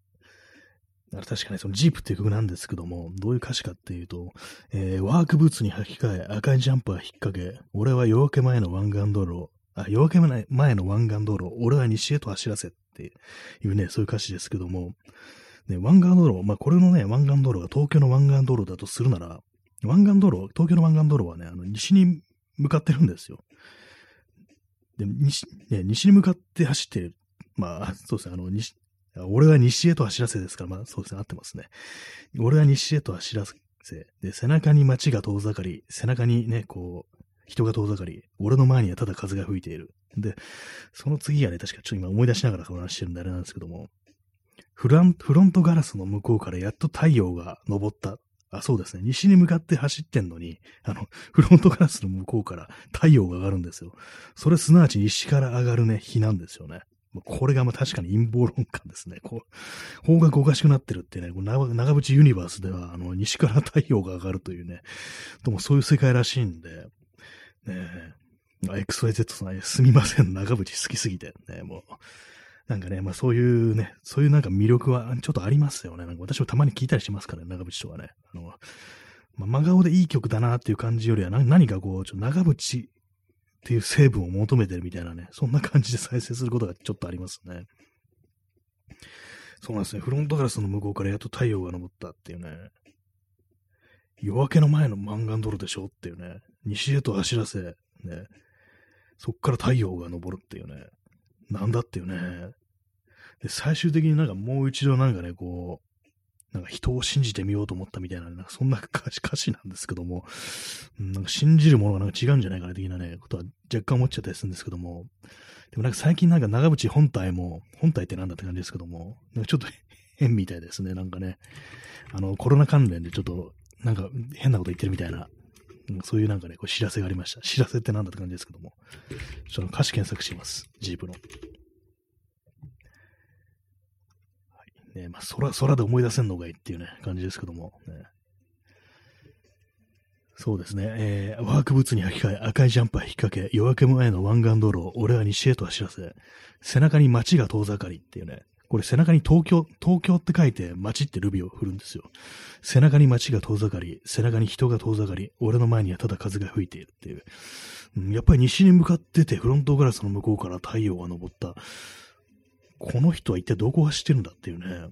あれ確かにそのジープっていう曲なんですけども、どういう歌詞かっていうと、えー、ワークブーツに履き替え、赤いジャンパー引っ掛け、俺は夜明け前の湾岸道路、あ、夜明け前の湾岸道路、俺は西へと走らせっていうね、そういう歌詞ですけども、ね、湾岸道路、まあこれのね、湾岸道路が東京の湾岸道路だとするなら、湾岸道路、東京の湾岸道路はね、あの西に向かってるんですよ。で、西、ね、西に向かって走ってる。まあ、そうですね、あの、西、俺は西へと走らせですから、まあ、そうですね、合ってますね。俺は西へと走らせ。で、背中に街が遠ざかり、背中にね、こう、人が遠ざかり、俺の前にはただ風が吹いている。で、その次がね、確かちょっと今思い出しながら話してるんであれなんですけども、フランフロントガラスの向こうからやっと太陽が昇った。あ、そうですね。西に向かって走ってんのに、あの、フロントガラスの向こうから太陽が上がるんですよ。それすなわち西から上がるね、日なんですよね。これがまあ確かに陰謀論感ですね。こう、方角おかしくなってるってね、こう長渕ユニバースでは、あの、西から太陽が上がるというね、ともそういう世界らしいんで、ねえ、XYZ さん、すみません、長渕好きすぎて、ね、もう、なんかね、まあそういうね、そういうなんか魅力はちょっとありますよね。なんか私もたまに聞いたりしますからね、長渕とかね。あの、まあ、真顔でいい曲だなっていう感じよりは、何かこう、ちょ長渕っていう成分を求めてるみたいなね、そんな感じで再生することがちょっとありますね。そうなんですね。フロントガラスの向こうからやっと太陽が昇ったっていうね。夜明けの前の満願泥でしょっていうね。西へと走らせ、ね。そっから太陽が昇るっていうね。なんだっていうね。で、最終的になんかもう一度なんかね、こう、なんか人を信じてみようと思ったみたいな、なんかそんな 歌詞なんですけども、なんか信じるものがなんか違うんじゃないかな的なね、ことは若干思っちゃったりするんですけども、でもなんか最近なんか長渕本体も、本体ってなんだって感じですけども、なんかちょっと変みたいですね、なんかね。あの、コロナ関連でちょっと、なんか変なこと言ってるみたいな、そういうなんかね、こう知らせがありました。知らせってなんだって感じですけども。ちょっと歌詞検索します。ジープの。はいねまあ、空、空で思い出せんのがいいっていうね、感じですけども。ね、そうですね。えー、ワークブーツに履き替え、赤いジャンパー引っ掛け、夜明け前の湾岸道路俺は西へと走らせ、背中に街が遠ざかりっていうね、これ背中に東京、東京って書いて街ってルビを振るんですよ。背中に街が遠ざかり、背中に人が遠ざかり、俺の前にはただ風が吹いているっていう。うん、やっぱり西に向かってて、フロントガラスの向こうから太陽が昇った。この人は一体どこ走ってるんだっていうね。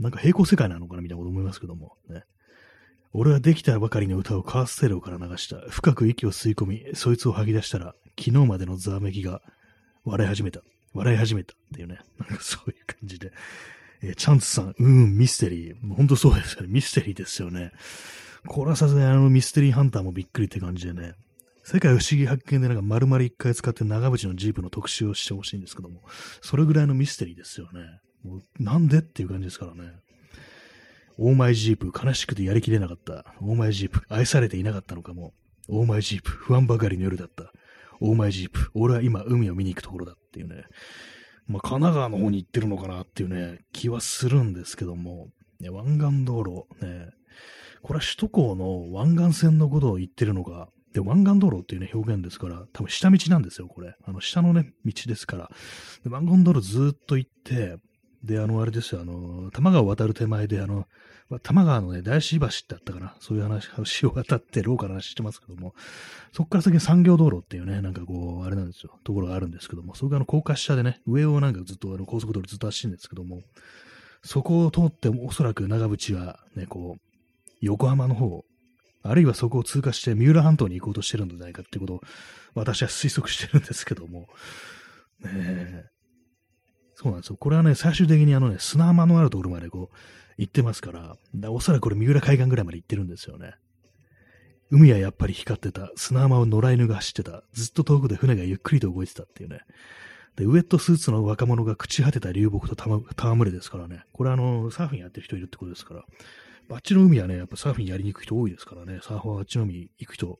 なんか平行世界なのかなみたいなこと思いますけども。ね。俺はできたばかりの歌をカーステレオから流した。深く息を吸い込み、そいつを吐き出したら、昨日までのざわめきが笑い始めた。笑い始めたっていうね、なんかそういう感じで。えー、チャンツさん、うん、ミステリー。ほんとそうですよね。ミステリーですよね。これはさすがにあのミステリーハンターもびっくりって感じでね。世界不思議発見でなんか丸々一回使って長渕のジープの特集をしてほしいんですけども、それぐらいのミステリーですよね。もうなんでっていう感じですからね。 Oh my jeep、悲しくてやりきれなかった。 Oh my jeep、愛されていなかったのかも。オーマイジープ、不安ばかりの夜だった。オーマイジープ、俺は今海を見に行くところだっていうね、まあ、神奈川の方に行ってるのかなっていうね、気はするんですけども、ね、湾岸道路、ね、これは首都高の湾岸線のことを言ってるのか、で、湾岸道路っていうね、表現ですから、多分下道なんですよ、これ。あの、下のね、道ですから。で湾岸道路ずっと行って、で、あの、あれですよ、あの、多摩川を渡る手前で、あの、多摩川のね、大師橋ってあったかな、そういう話、橋を渡って廊下の話してますけども、そこから先産業道路っていうね、なんかこう、あれなんですよ、ところがあるんですけども、そこがあの、高架下でね、上をなんかずっとあの高速道路ずっと走るんですけども、そこを通っておそらく長渕はね、こう、横浜の方、あるいはそこを通過して三浦半島に行こうとしてるんじゃないかってことを私は推測してるんですけども、ねえ、そうなんですよ。これはね、最終的にあのね、砂浜のあるところまでこう、行ってますから、だおそらくこれ三浦海岸ぐらいまで行ってるんですよね。海はやっぱり光ってた。砂浜を野良犬が走ってた。ずっと遠くで船がゆっくりと動いてたっていうね。で、ウェットスーツの若者が朽ち果てた流木と戯れですからね。これあの、サーフィンやってる人いるってことですから。あっちの海はね、やっぱサーフィンやりに行く人多いですからね。サーファーあっちの海行く人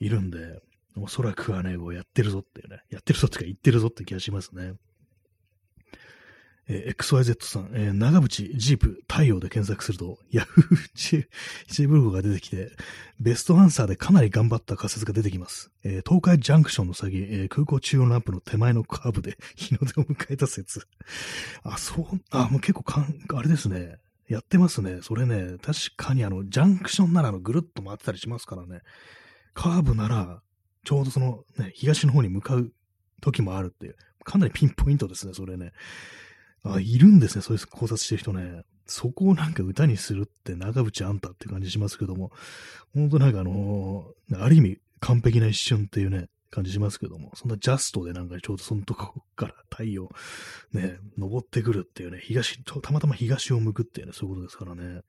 いるんで、おそらくはね、こうやってるぞっていうね。やってるぞってか言ってるぞって気がしますね。えー、XYZ さん、えー、長渕、ジープ、太陽で検索すると、ヤフーチチブログが出てきて、ベストアンサーでかなり頑張った仮説が出てきます。えー、東海ジャンクションの先、え、空港中央ランプの手前のカーブで日の出を迎えた説。あ、そう、あ、もう結構かん、あれですね。やってますね。それね、確かにあの、ジャンクションならあの、ぐるっと回ってたりしますからね。カーブなら、ちょうどその、ね、東の方に向かう時もあるっていう。かなりピンポイントですね、それね。あ、いるんですね、そういう考察してる人ね。そこをなんか歌にするって長渕あんたって感じしますけども、本当なんかあのー、ある意味完璧な一瞬っていうね、感じしますけども、そんなジャストでなんかちょうどそのとこから太陽、ね、登ってくるっていうね、東、たまたま東を向くっていうね、そういうことですからね。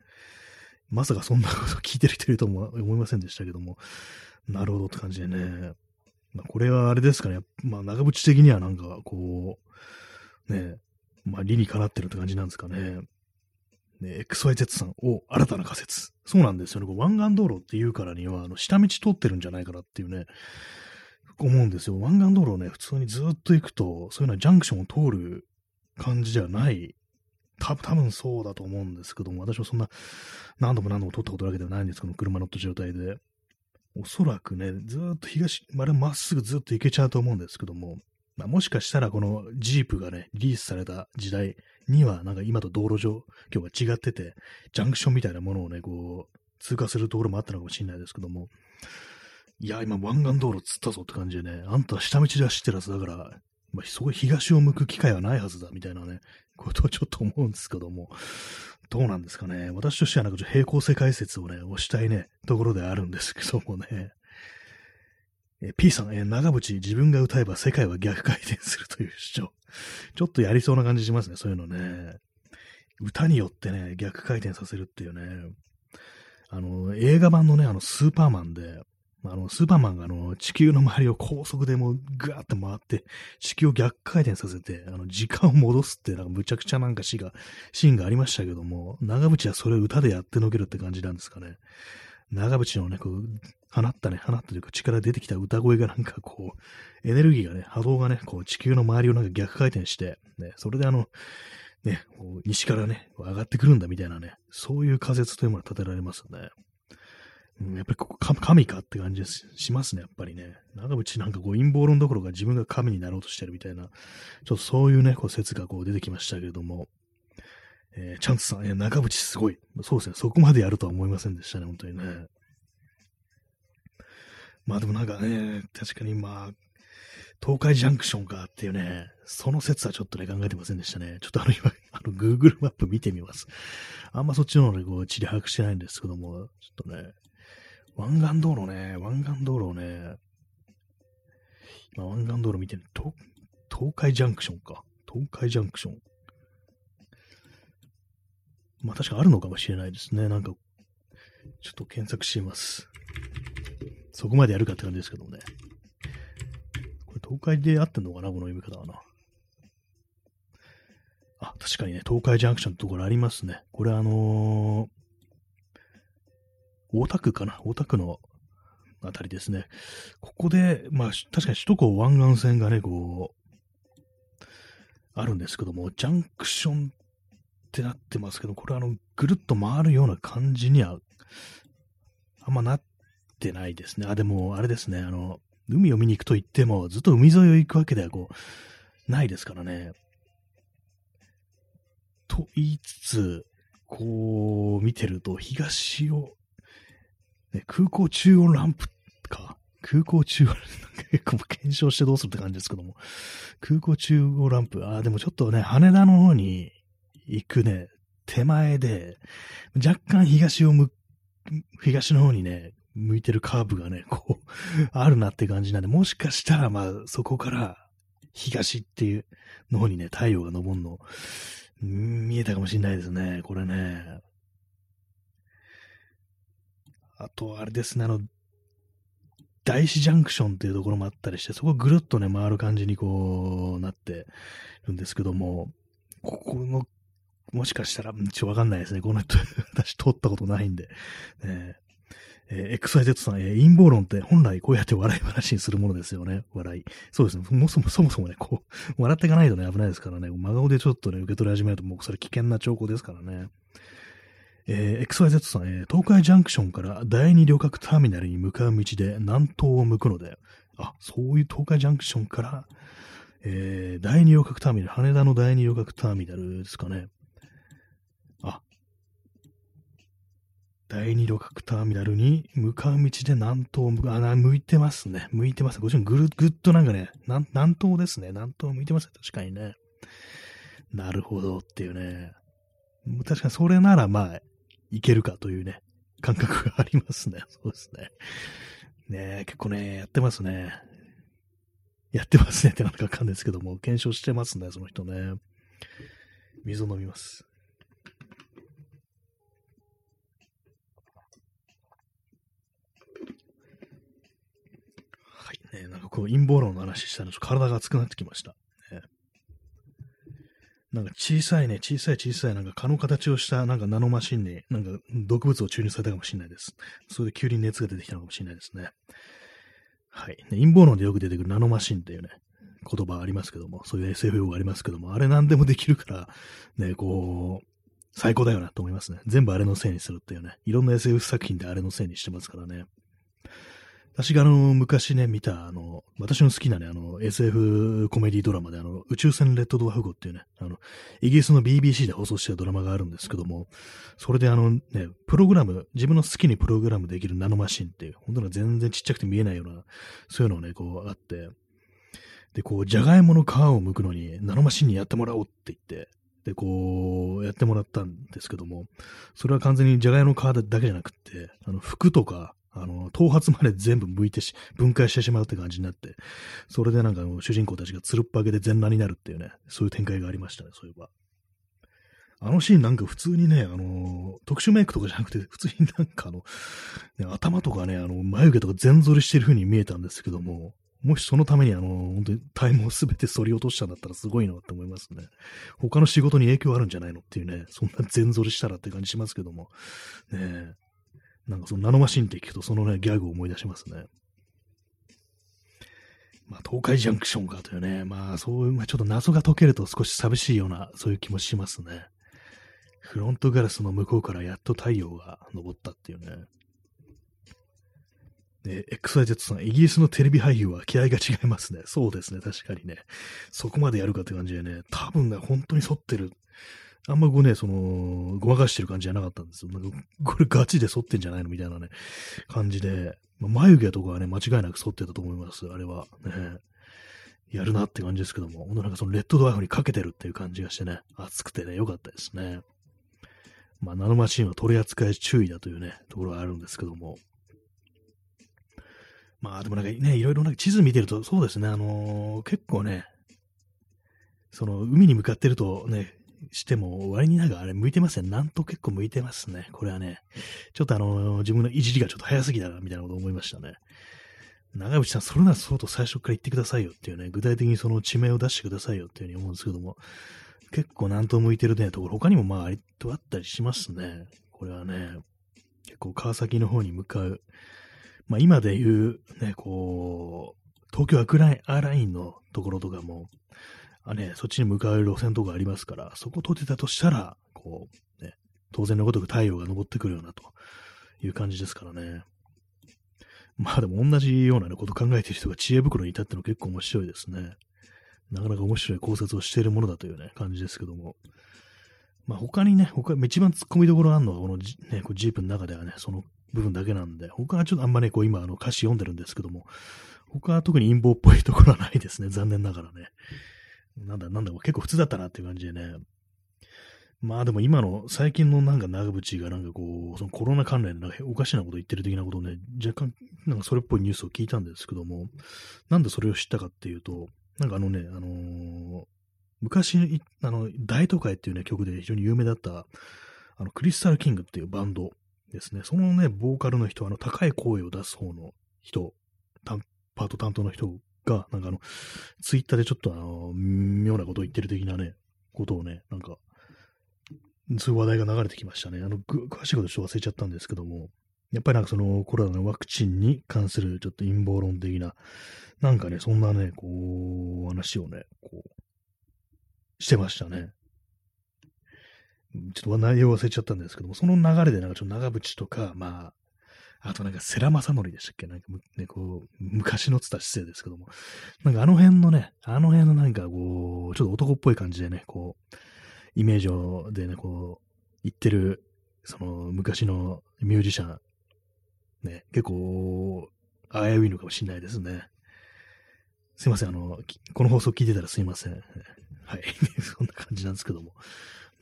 まさかそんなこと聞いてる人いるとも思いませんでしたけども、なるほどって感じでね。まあ、これはあれですかね、まあ、長渕的にはなんかこう、ね、まあ、理にかなってるって感じなんですかね。ね、XYZ さん、お、新たな仮説。そうなんですよね。こう湾岸道路っていうからには、あの、下道通ってるんじゃないかなっていうね、思うんですよ。湾岸道路をね、普通にずっと行くと、そういうのはジャンクションを通る感じではない。た多分そうだと思うんですけども、私はそんな何度も何度も通ったことだけではないんですけど、車乗った状態で。おそらくね、ずっと東、まるまっすぐずっと行けちゃうと思うんですけども、まあ、もしかしたらこのジープがね、リリースされた時代には、なんか今と道路上、今日は違ってて、ジャンクションみたいなものをね、こう、通過するところもあったのかもしれないですけども、いや、今湾岸道路つったぞって感じでね、あんた下道で走ってるはずだから、まあ、そこ東を向く機会はないはずだ、みたいなね、ことをちょっと思うんですけども、どうなんですかね。私としてはなんかちょっと平行世界説をね、押したいね、ところであるんですけどもね。え P さん、え長渕、自分が歌えば世界は逆回転するという主張。ちょっとやりそうな感じしますね、そういうのね。歌によってね、逆回転させるっていうね。あの、映画版のね、あの、スーパーマンで、あの、スーパーマンがあの、地球の周りを高速でもうガーって回って、地球を逆回転させて、あの、時間を戻すって、なんかむちゃくちゃなんかシーンが、シーンがありましたけども、長渕はそれを歌でやってのけるって感じなんですかね。長渕のね、こう、放ったね、放ったというか力出てきた歌声がなんかこう、エネルギーがね、波動がね、こう地球の周りをなんか逆回転して、ね、それであの、ね、西からね、上がってくるんだみたいなね、そういう仮説というものが立てられますよね。うん、やっぱりここ神かって感じしますね、やっぱりね。長渕なんかこう陰謀論どころか自分が神になろうとしてるみたいな、ちょっとそういうね、こう説がこう出てきましたけれども、えー、チャンツさん、えー、長渕すごい。そうですね、そこまでやるとは思いませんでしたね、本当にね。まあでもなんかね、確かにまあ、東海ジャンクションかっていうね、その説はちょっとね、考えてませんでしたね。ちょっとあの今、あの Google マップ見てみます。あんまそっちの方でこう、地理把握してないんですけども、ちょっとね、湾岸道路ね、湾岸道路ね、今湾岸道路見てる、東東海ジャンクションか。東海ジャンクション。まあ確かあるのかもしれないですね。なんか、ちょっと検索してみます。そこまでやるかって感じですけどね。これ東海で合ってんのかな？この読み方はな。あ、確かにね、東海ジャンクションのところありますね。これあのー、大田区かな？大田区のあたりですね。ここで、まあ、確かに首都高湾岸線がね、こう、あるんですけども、ジャンクションってなってますけど、これあの、ぐるっと回るような感じには、あんまなってないですね。あ、でも、あれですね、あの、海を見に行くと言っても、ずっと海沿いを行くわけではこう、ないですからね。と言いつつ、こう見てると東を、ね、空港中央ランプか。空港中央、結構検証してどうするって感じですけども。空港中央ランプ。ああ、でもちょっとね、羽田の方に行くね、手前で、若干東を向、東の方にね、向いてるカーブがね、こう、あるなって感じなんで、もしかしたら、まあ、そこから東っていうの方にね、太陽が昇るの、見えたかもしれないですね、これね。あと、あれですね、あの、大師ジャンクションっていうところもあったりして、そこぐるっとね、回る感じにこう、なってるんですけども、ここの、もしかしたら、ちょっとわかんないですね。この人、私通ったことないんで。ね、えー、XYZ さん、えー、陰謀論って本来こうやって笑い話にするものですよね。笑い。そうですね。もそもそもそもね、こう、笑っていかないとね、危ないですからね。真顔でちょっとね、受け取り始めると、もうそれ危険な兆候ですからね。えー、XYZ さん、えー、東海ジャンクションから第二旅客ターミナルに向かう道で南東を向くので、あ、そういう東海ジャンクションから、えー、第二旅客ターミナル、羽田の第二旅客ターミナルですかね。あ、第二旅客ターミナルに向かう道で南東を向く、あ、向いてますね。向いてます。ご自身ぐる、ぐっとなんかね、南東ですね。南東向いてますね。確かにね。なるほどっていうね。確かにそれならまあ、いけるかというね、感覚がありますね。そうですね。ね結構ね、やってますね。やってますねってなんかわかんですけども、検証してますね、その人ね。水を飲みます。はいね、なんかこう陰謀論の話したら体が熱くなってきました。なんか小さいね、小さい小さいなんか蚊の形をしたなんかナノマシンになんか毒物を注入されたかもしれないです。それで急に熱が出てきたのかもしれないですね。はい。陰謀論でよく出てくるナノマシンっていうね、言葉ありますけども、そういう SF 用語ありますけども、あれ何でもできるから、ね、こう、最高だよなと思いますね。全部あれのせいにするっていうね。いろんな SF 作品であれのせいにしてますからね。私があの、昔ね、見た、あの、私の好きなね、あの、SF コメディドラマで、あの、宇宙船レッドドワフ号っていうね、あの、イギリスの BBC で放送したドラマがあるんですけども、それであのね、プログラム、自分の好きにプログラムできるナノマシンっていう、本当に全然ちっちゃくて見えないような、そういうのをね、こうあって、で、こう、じゃがいもの皮を剥くのに、ナノマシンにやってもらおうって言って、で、こう、やってもらったんですけども、それは完全にじゃがいもの皮だけじゃなくって、あの、服とか、あの、頭髪まで全部剥いてし、分解してしまうって感じになって、それでなんか主人公たちがつるっぱげで全裸になるっていうね、そういう展開がありましたね、そういえば。あのシーンなんか普通にね、あの、特殊メイクとかじゃなくて、普通になんかあの、ね、頭とかね、あの、眉毛とか全剃りしてる風に見えたんですけども、もしそのためにあの、本当にタイムをすべて剃り落としたんだったらすごいなって思いますね。他の仕事に影響あるんじゃないのっていうね、そんな全剃りしたらって感じしますけども。ねえなんかそのナノマシンって聞くとそのね、ギャグを思い出しますね。まあ、東海ジャンクションかというね、まあ、そういう、まあ、ちょっと謎が解けると少し寂しいような、そういう気もしますね。フロントガラスの向こうからやっと太陽が昇ったっていうね。ね、XYZ さん、イギリスのテレビ俳優は気合が違いますね。そうですね、確かにね。そこまでやるかって感じでね、多分ね、本当に反ってるあんまこうね、その、ごまかしてる感じじゃなかったんですよ。なんか、これガチで反ってんじゃないのみたいなね、感じで、まあ、眉毛とかはね、間違いなく反ってたと思います。あれは。ね。やるなって感じですけども、ほんとなんかそのレッドドワーフにかけてるっていう感じがしてね、熱くてね、良かったですね。まあ、ナノマシンは取り扱い注意だというね、ところがあるんですけども。まあ、でもなんかね、いろいろなんか地図見てると、そうですね、あのー、結構ね、その海に向かってるとね、しても、割になんかあれ向いてますね。なんと結構向いてますね。これはね。ちょっとあの、自分のいじりがちょっと早すぎたな、みたいなこと思いましたね。長渕さん、それならそうと最初から言ってくださいよっていうね、具体的にその地名を出してくださいよっていうふうに思うんですけども、結構なんと向いてるね、ところ、他にもまあ、ありとあったりしますね。これはね、結構川崎の方に向かう、まあ今で言う、ね、こう、東京アクラインのところとかも、あね、そっちに向かう路線とかありますから、そこ通ってたとしたら、こう、ね、当然のごとく太陽が昇ってくるようなという感じですからね。まあでも同じような、ね、こと考えてる人が知恵袋に至っての結構面白いですね。なかなか面白い考察をしているものだというね、感じですけども。まあ他にね、他、一番突っ込みどころあるのは、このジ,、ね、こうジープの中ではね、その部分だけなんで、他はちょっとあんまね、こう今あの歌詞読んでるんですけども、他は特に陰謀っぽいところはないですね。残念ながらね。なんだ、なんだ、結構普通だったなっていう感じでね。まあでも今の最近のなんか長渕がなんかこう、そのコロナ関連でおかしなこと言ってる的なことをね、若干なんかそれっぽいニュースを聞いたんですけども、なんでそれを知ったかっていうと、なんかあのね、あのー、昔、あの、大都会っていうね、曲で非常に有名だった、あの、クリスタルキングっていうバンドですね。そのね、ボーカルの人、あの、高い声を出す方の人、パート担当の人が、なんかあの、ツイッターでちょっとあの、妙なことを言ってる的なね、ことをね、なんか、そういう話題が流れてきましたね。あの、詳しいことちょっと忘れちゃったんですけども、やっぱりなんかそのコロナのワクチンに関するちょっと陰謀論的な、なんかね、そんなね、こう、話をね、こう、してましたね。ちょっと内容忘れちゃったんですけども、その流れでなんかちょっと長渕とか、まあ、あとなんか世良正則でしたっけ？なんかね、こう、昔のつった姿勢ですけども、なんかあの辺のね、あの辺のなんかこう、ちょっと男っぽい感じでね、こう、イメージをでね、こう、言ってる、その昔のミュージシャン、ね、結構、危ういのかもしれないですね。すいません、あの、この放送聞いてたらすいません。はい。そんな感じなんですけども。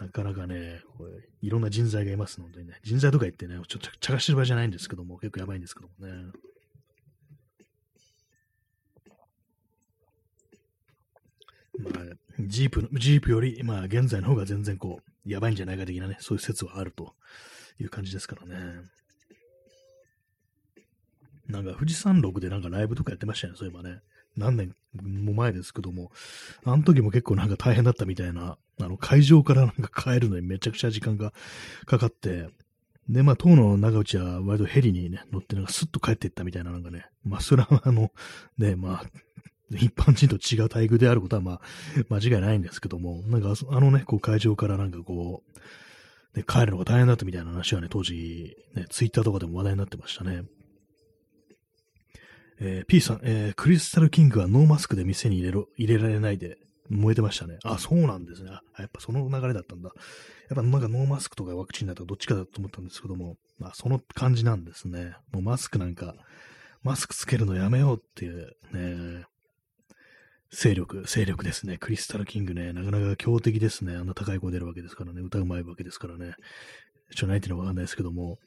なかなかね、これいろんな人材がいますのでね、人材とか言ってね、ちょっと茶化してる場合じゃないんですけども、結構やばいんですけどもね。まあ、ジープ、ジープより、まあ、現在の方が全然こう、やばいんじゃないか的なね、そういう説はあるという感じですからね。なんか富士山麓でなんかライブとかやってましたよね、そういえばね。何年も前ですけども、あの時も結構なんか大変だったみたいな、あの会場からなんか帰るのにめちゃくちゃ時間がかかって、で、まあ、当の長内は割とヘリにね、乗ってなんかスッと帰っていったみたいななんかね、まあ、それはあの、ね、まあ、一般人と違う待遇であることはまあ、間違いないんですけども、なんかあのね、こう会場からなんかこう、ね、帰るのが大変だったみたいな話はね、当時、ね、ツイッターとかでも話題になってましたね。えー、P さん、えー、クリスタルキングはノーマスクで店に入れろ、入れられないで燃えてましたね。あ、そうなんですね。やっぱその流れだったんだ。やっぱなんかノーマスクとかワクチンだとどっちかだと思ったんですけども、まあその感じなんですね。もうマスクなんか、マスクつけるのやめようっていうね、勢力、勢力ですね。クリスタルキングね、なかなか強敵ですね。あんな高い声出るわけですからね、歌うまいわけですからね。ちょないっていうのはわかんないですけども、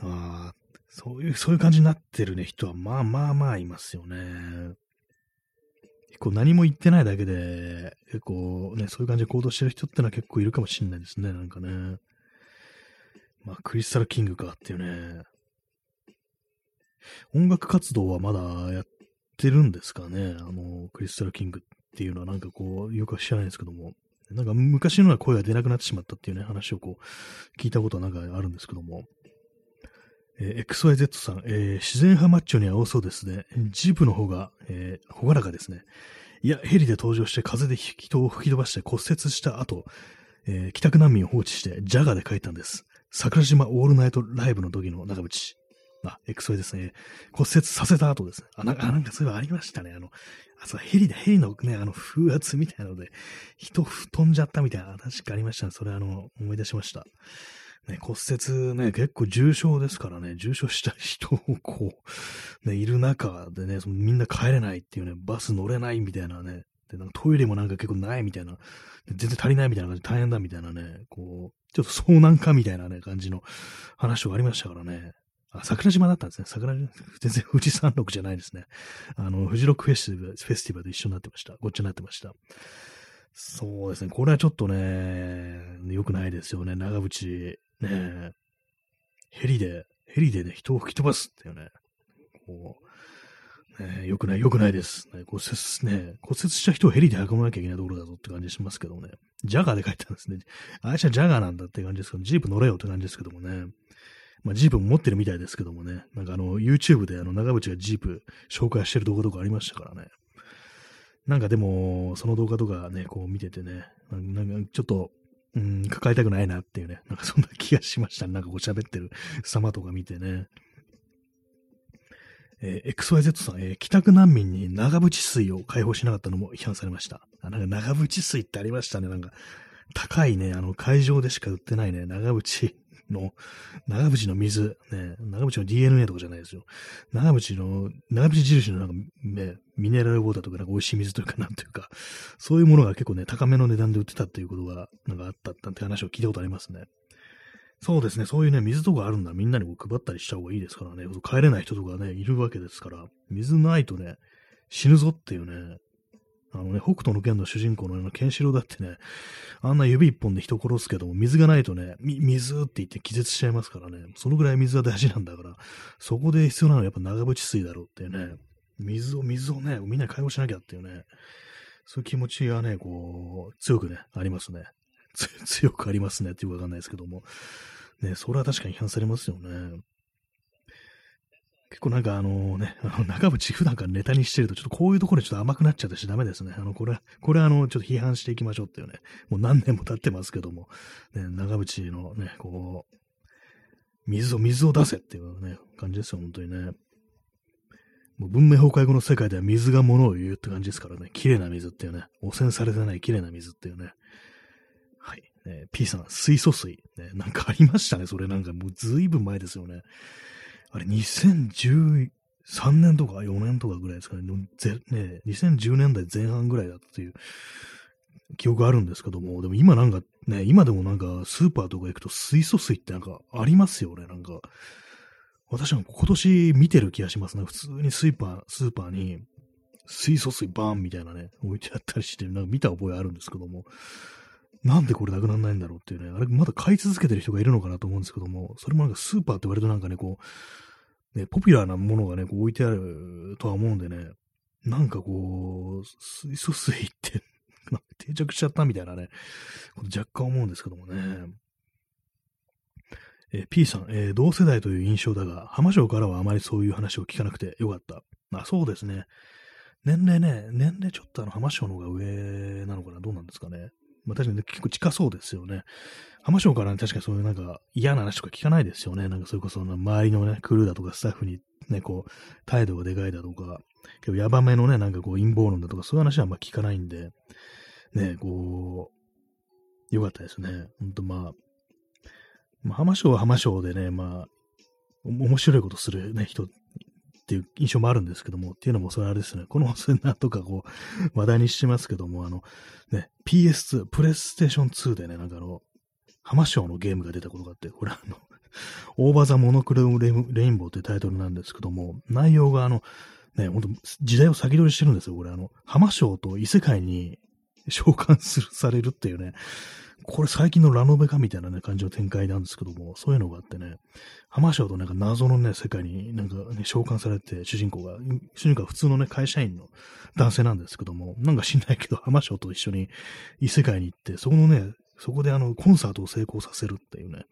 あそういう、そういう感じになってるね、人は、まあまあまあいますよね。結構何も言ってないだけで、結構ね、そういう感じで行動してる人ってのは結構いるかもしれないですね、なんかね。まあ、クリスタルキングかっていうね。音楽活動はまだやってるんですかね、あの、クリスタルキングっていうのはなんかこう、よくは知らないですけども。なんか昔のような声が出なくなってしまったっていうね、話をこう、聞いたことはなんかあるんですけども。えー、XYZ さん、えー、自然派マッチョには多そうですね。ジープの方が、えー、ほがらかですね。いや、ヘリで登場して風で人を吹き飛ばして骨折した後、えー、帰宅難民を放置してジャガーで帰ったんです。桜島オールナイトライブの時の長渕。あ、XY ですね。骨折させた後ですね。あ、なんか、なんかそういうのありましたね。あの、あ、そう、ヘリで、ヘリのね、あの、風圧みたいなので、人飛んじゃったみたいな、確かありましたね。それあの、思い出しました。ね、骨折ね、結構重症ですからね、重症した人をこう、ね、いる中でね、そのみんな帰れないっていうね、バス乗れないみたいなね、で、なんかトイレもなんか結構ないみたいな、全然足りないみたいな感じで大変だみたいなね、こう、ちょっと遭難かみたいなね、感じの話がありましたからね。あ、桜島だったんですね。桜島、全然富士山麓じゃないですね。あの、富士六フェスティバル、フェスティバルと一緒になってました。ごっちゃになってました。そうですね。これはちょっとね、良くないですよね。長渕ねえヘリで、ヘリでね、人を吹き飛ばすっていうね、こう、ね、よくない、よくないです。ね、骨折、ね、骨折した人をヘリで運ばなきゃいけないところだぞって感じしますけどね。ジャガーで書いてあるんですね。あいつはジャガーなんだって感じですけど、ジープ乗れよって感じですけどもね。まあ、ジープも持ってるみたいですけどもね。なんかあの、YouTube であの、長渕がジープ紹介してる動画とかありましたからね。なんかでも、その動画とかね、こう見ててね、なんかちょっと、うん、抱えたくないなっていうね、なんかそんな気がしましたね。なんかこう喋ってる様とか見てね。えー、XYZ さん、えー、帰宅難民に長渕水を解放しなかったのも批判されました。あ、なんか長渕水ってありましたね。なんか、高いね、あの、会場でしか売ってないね、長渕の、長渕の水、ね、長渕の DNA とかじゃないですよ。長渕の、長渕印のなんか、ね、ミネラルウォーターとかなんか美味しい水というか、なんというか、そういうものが結構ね、高めの値段で売ってたっていうことが、なんかあったって話を聞いたことありますね。そうですね、そういうね、水とかあるんだみんなにこう配ったりした方がいいですからね、帰れない人とかね、いるわけですから、水ないとね、死ぬぞっていうね、あのね、北斗の剣の主人公のようなケンシロウだってね、あんな指一本で人殺すけども、水がないとね、水って言って気絶しちゃいますからね、そのぐらい水は大事なんだから、そこで必要なのはやっぱ長渕水だろうっていうね、水を、水をね、みんな解放しなきゃっていうね、そういう気持ちがね、こう、強くね、ありますね。強くありますねっていうかわかんないですけども。ね、それは確かに批判されますよね。結構なんかあのね、あの中渕普段からネタにしてると、ちょっとこういうところでちょっと甘くなっちゃったしダメですね。あの、これ、これあの、ちょっと批判していきましょうっていうね、もう何年も経ってますけども、ね、長渕のね、こう、水を、水を出せっていうね、感じですよ、本当にね。もう文明崩壊後の世界では水が物を言うって感じですからね、綺麗な水っていうね、汚染されてない綺麗な水っていうね。はい。えー、P さん、水素水。ね、なんかありましたね、それなんかもうずいぶん前ですよね。あれ、2013年とか4年とかぐらいですかね。ぜね2010年代前半ぐらいだったという記憶あるんですけども、でも今なんかね、今でもなんかスーパーとか行くと水素水ってなんかありますよね、なんか。私は今年見てる気がしますね。普通にスーパー、スーパーに水素水バーンみたいなね、置いてあったりして、なんか見た覚えあるんですけども、なんでこれなくならないんだろうっていうね、あれまだ買い続けてる人がいるのかなと思うんですけども、それもなんかスーパーって割となんかね、こう、ね、ポピュラーなものがね、こう置いてあるとは思うんでね、なんかこう、水素水って 定着しちゃったみたいなね、若干思うんですけどもね。えー、P さん、えー、同世代という印象だが、浜省からはあまりそういう話を聞かなくてよかった。まあそうですね。年齢ね、年齢ちょっとあの浜省の方が上なのかなどうなんですかね。まあ確かに、ね、結構近そうですよね。浜省からね、確かにそういうなんか嫌な話とか聞かないですよね。なんかそれこそ周りのね、クルーだとかスタッフにね、こう、態度がでかいだとか、結構ヤバめのね、なんかこう陰謀論だとか、そういう話はあんま聞かないんで、ね、こう、よかったですね。ほんとまあ、まあ、浜省は浜省でね、まあ、面白いことするね、人っていう印象もあるんですけども、っていうのもそれあれですね、このセナとかこう、話題にしてますけども、あの、ね、PS2、プレイステーション2でね、なんかあの、浜省のゲームが出たことがあって、これあの、オーバーザ・モノクロレインボーっていうタイトルなんですけども、内容があの、ね、ほんと時代を先取りしてるんですよ、これ。あの、浜省と異世界に召喚する、されるっていうね、これ最近のラノベかみたいなね、感じの展開なんですけども、そういうのがあってね、浜省となんか謎のね、世界になんかね、召喚されて、主人公が、主人公は普通のね、会社員の男性なんですけども、なんか知んないけど、浜省と一緒に異世界に行って、そこのね、そこであの、コンサートを成功させるっていうね、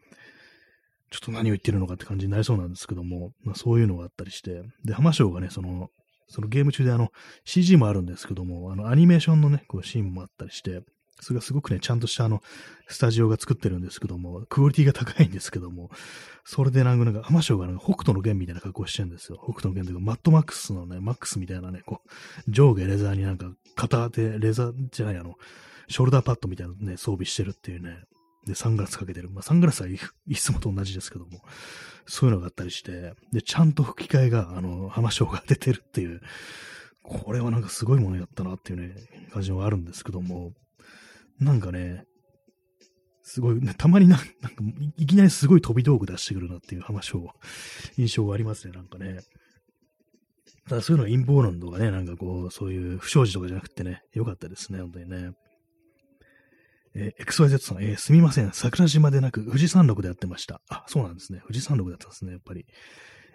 ちょっと何を言ってるのかって感じになりそうなんですけども、まあそういうのがあったりして、で、浜省がね、その、そのゲーム中であの、CG もあるんですけども、あの、アニメーションのね、こう、シーンもあったりして、それがすごくね、ちゃんとしたあの、スタジオが作ってるんですけども、クオリティが高いんですけども、それでなんか、なんか、浜省がなんか北斗の剣みたいな格好してるんですよ。北斗の剣というか、マットマックスのね、マックスみたいなね、こう、上下レザーになんか、片手、レザーじゃない、あの、ショルダーパッドみたいなね、装備してるっていうね、で、サングラスかけてる。まあ、サングラスはいつもと同じですけども、そういうのがあったりして、で、ちゃんと吹き替えが、あの、浜省が出てるっていう、これはなんかすごいものやったなっていうね、感じはあるんですけども、なんかね、すごい、ね、たまにな、なんか、いきなりすごい飛び道具出してくるなっていう話を、印象がありますね、なんかね。ただそういうのは陰謀論とかね、なんかこう、そういう不祥事とかじゃなくてね、よかったですね、本当にね。えー、XYZ さん、えー、すみません。桜島でなく、富士山麓でやってました。あ、そうなんですね。富士山麓だったんですね、やっぱり。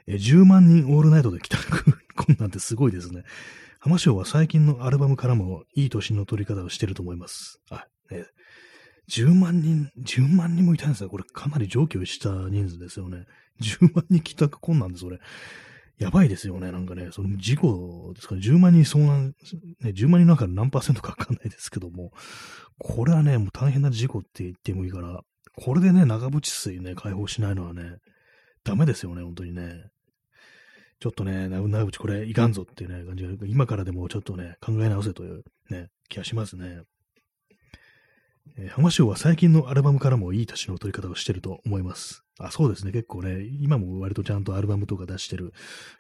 えー、10万人オールナイトで来た、こんなんてすごいですね。浜省は最近のアルバムからもいい年の取り方をしてると思います。あ、ね、10万人、10万人もいたんですよ。これかなり上記した人数ですよね。10万人帰宅困難です、それ。やばいですよね。なんかね、その事故ですか？ね。10万人遭難、ね、10万人の中で何パーセントかわかんないですけども、これはね、もう大変な事故って言ってもいいから、これでね、長渕水ね、解放しないのはね、ダメですよね、本当にね。ちょっとね、長渕これいかんぞっていうね、感じが、今からでもちょっとね、考え直せというね、気がしますね。えー、浜章は最近のアルバムからもいい年の取り方をしてると思います。あ、そうですね。結構ね、今も割とちゃんとアルバムとか出してる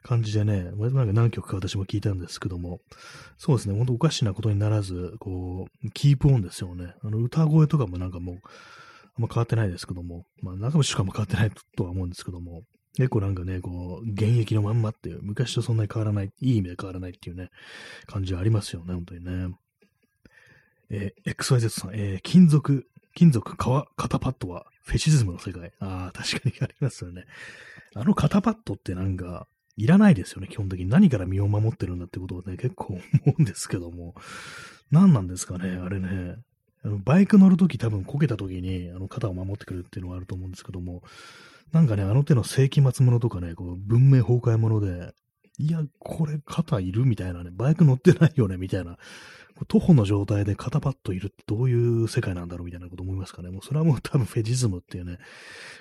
感じでね、割となんか何曲か私も聞いたんですけども、そうですね。ほんとおかしなことにならず、こう、キープオンですよね。あの、歌声とかもなんかもう、あんま変わってないですけども、まあ、中渕しかも変わってないとは思うんですけども、結構なんかね、こう、現役のまんまっていう、昔とそんなに変わらない、いい意味で変わらないっていうね、感じはありますよね、本当にね。えー、XYZ さん、えー、金属、金属革、肩パッドはフェチズムの世界。ああ、確かにありますよね。あの肩パッドってなんか、いらないですよね、基本的に。何から身を守ってるんだってことをね、結構思うんですけども。何なんですかね、あれね。あのバイク乗るとき多分こけたときにあの肩を守ってくるっていうのがあると思うんですけども、なんかね、あの手の世紀末ものとかね、こう文明崩壊もので、いや、これ肩いるみたいなね、バイク乗ってないよねみたいな徒歩の状態で肩パッドいるってどういう世界なんだろうみたいなこと思いますかね。もうそれはもう多分フェジズムっていうね、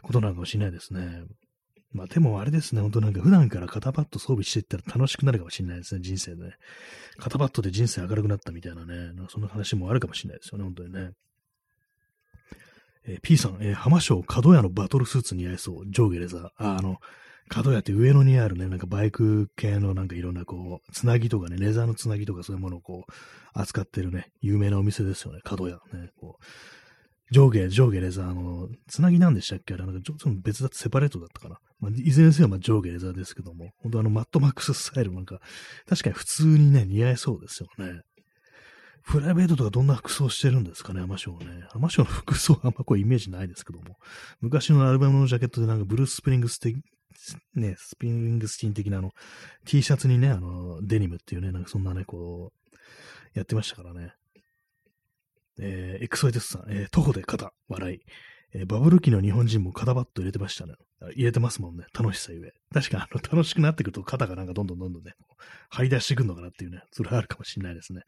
ことなのかもしれないですね。まあでもあれですね、本当なんか普段から肩パッド装備していったら楽しくなるかもしれないですね、人生でね。肩パッドで人生明るくなったみたいなね、なその話もあるかもしれないですよね、本当にね。えー、P さん、えー、浜章角屋のバトルスーツに合いそう。上下レザー。あ、あの、角屋って上野にあるね、なんかバイク系のなんかいろんなこう、つなぎとかね、レザーのつなぎとかそういうものをこう、扱ってるね、有名なお店ですよね、角屋。ね、こう、上下、上下レザーの、つなぎなんでしたっけ？あれ、なんかちょっと別だってセパレートだったかな。まあ、いずれにせよまあ上下レザーですけども、本当あのマットマックススタイルなんか、確かに普通にね、似合いそうですよね。プライベートとかどんな服装してるんですかね、アマショーね。アマショーの服装はあんまこうイメージないですけども。昔のアルバムのジャケットでなんかブルース・スプリングスね、スプリングスティン的なあの、T シャツにね、あの、デニムっていうね、なんかそんなね、こう、やってましたからね。えー、エクソエテスさん、えー、徒歩で肩、笑い。えー、バブル期の日本人も肩パッド入れてましたね。入れてますもんね。楽しさゆえ。確か、あの、楽しくなってくると肩がなんかどんどんどんどんね、張り出してくるのかなっていうね、それはあるかもしれないですね。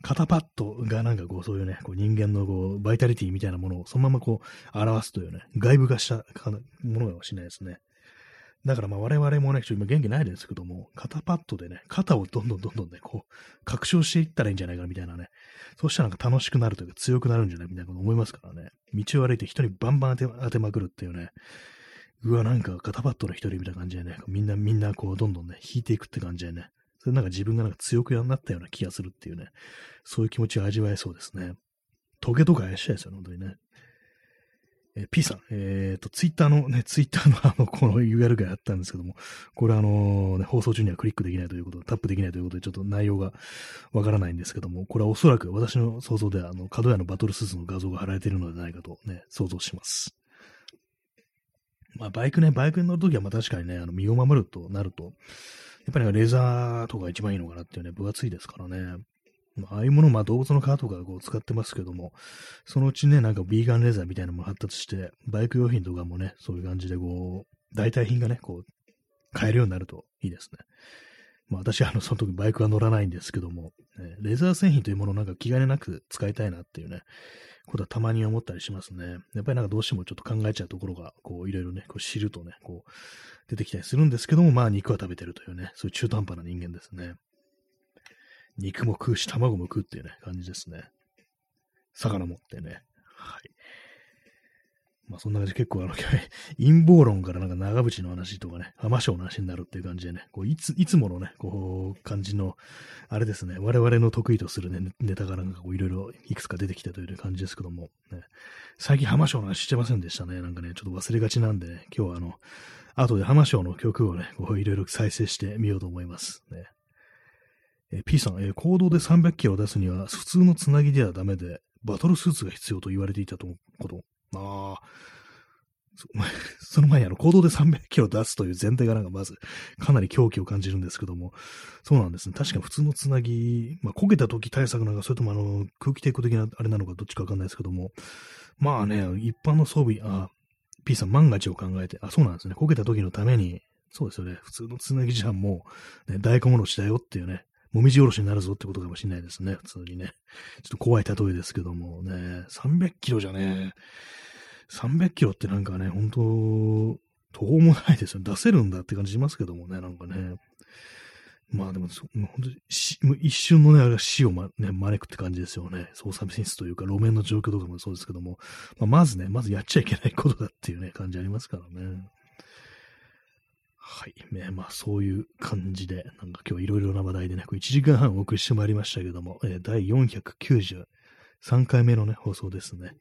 肩パッドがなんかこう、そういうね、こう人間のこう、バイタリティみたいなものをそのままこう、表すというね、外部化したものかもしれないですね。だからまあ我々もね、ちょ今元気ないですけども、肩パッドでね、肩をどんどんどんどんね、こう、拡張していったらいいんじゃないかみたいなね。そうしたらなんか楽しくなるというか強くなるんじゃないみたいなこと思いますからね。道を歩いて人にバンバン当て当てまくるっていうね。うわ、なんか肩パッドの一人みたいな感じでね、みんなみんなこうどんどんね、引いていくって感じでね。それなんか自分がなんか強くなったような気がするっていうね。そういう気持ちを味わえそうですね。トゲとか怪しいですよね、本当にね。えー、P さん、えっ、ー、と、ツイッターのね、ツイッターの あの、この URL がやったんですけども、これあの、ね、放送中にはクリックできないということで、タップできないということで、ちょっと内容がわからないんですけども、これはおそらく私の想像では、あの、角屋のバトルスーツの画像が貼られているのではないかとね、想像します。まあ、バイクね、バイクに乗るときは、まあ確かにね、あの、身を守るとなると、やっぱりレザーとか一番いいのかなっていうね、分厚いですからね。ああいうもの、まあ動物の皮とかこう使ってますけども、そのうちね、なんかビーガンレザーみたいなのも発達して、バイク用品とかもね、そういう感じでこう、代替品がね、こう、買えるようになるといいですね。まあ私はあの、その時バイクは乗らないんですけども、ね、レザー製品というものをなんか気兼ねなく使いたいなっていうね、ことはたまに思ったりしますね。やっぱりなんかどうしてもちょっと考えちゃうところが、こういろいろね、こう知るとね、こう出てきたりするんですけども、まあ肉は食べてるというね、そういう中途半端な人間ですね。肉も食うし、卵も食うっていうね、感じですね。魚もってね。はい。まあそんな感じで結構あの、陰謀論からなんか長渕の話とかね、浜章の話になるっていう感じでね、こういつ、いつものね、こう、感じの、あれですね、我々の得意とするね、ネタがなんかこういろいろいくつか出てきたという感じですけども、ね、最近浜章の話してませんでしたね。なんかね、ちょっと忘れがちなんで、ね、今日はあの、後で浜章の曲をね、こういろいろ再生してみようと思います。ね。え P さん、え、行動で300キロを出すには普通のつなぎではダメで、バトルスーツが必要と言われていたとこと。ああ。その前にあの行動で300キロ出すという前提がなんかまずかなり狂気を感じるんですけども、そうなんですね。確か普通のつなぎ、まあ焦げた時対策なのか、それともあの空気抵抗的なあれなのかどっちかわかんないですけども、まあね、一般の装備、あ、P さん万が一を考えて、あ、そうなんですね。焦げた時のために、そうですよね。普通のつなぎじゃもう、ね、大根おろしだよっていうね、もみじおろしになるぞってことかもしれないですね。普通にね。ちょっと怖い例えですけどもね、300キロじゃね、300キロってなんかね、本当途方もないですよ。出せるんだって感じしますけどもね、なんかね。まあでも、本当に一瞬のね、あれが死を、ま、ね、招くって感じですよね。操作ミスというか、路面の状況とかもそうですけども、まあ、まずね、まずやっちゃいけないことだっていうね、感じありますからね。はい。ね、まあそういう感じで、なんか今日いろいろな話題でね、1時間半お送りしてまいりましたけども、え、第493回目のね、放送ですね。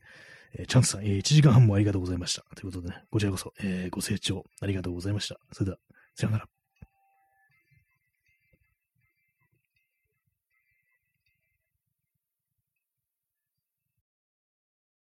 えー、チャンスさん、え、1時間半もありがとうございました。ということでね、こちらこそ、えー、ご清聴ありがとうございました。それでは、さようなら。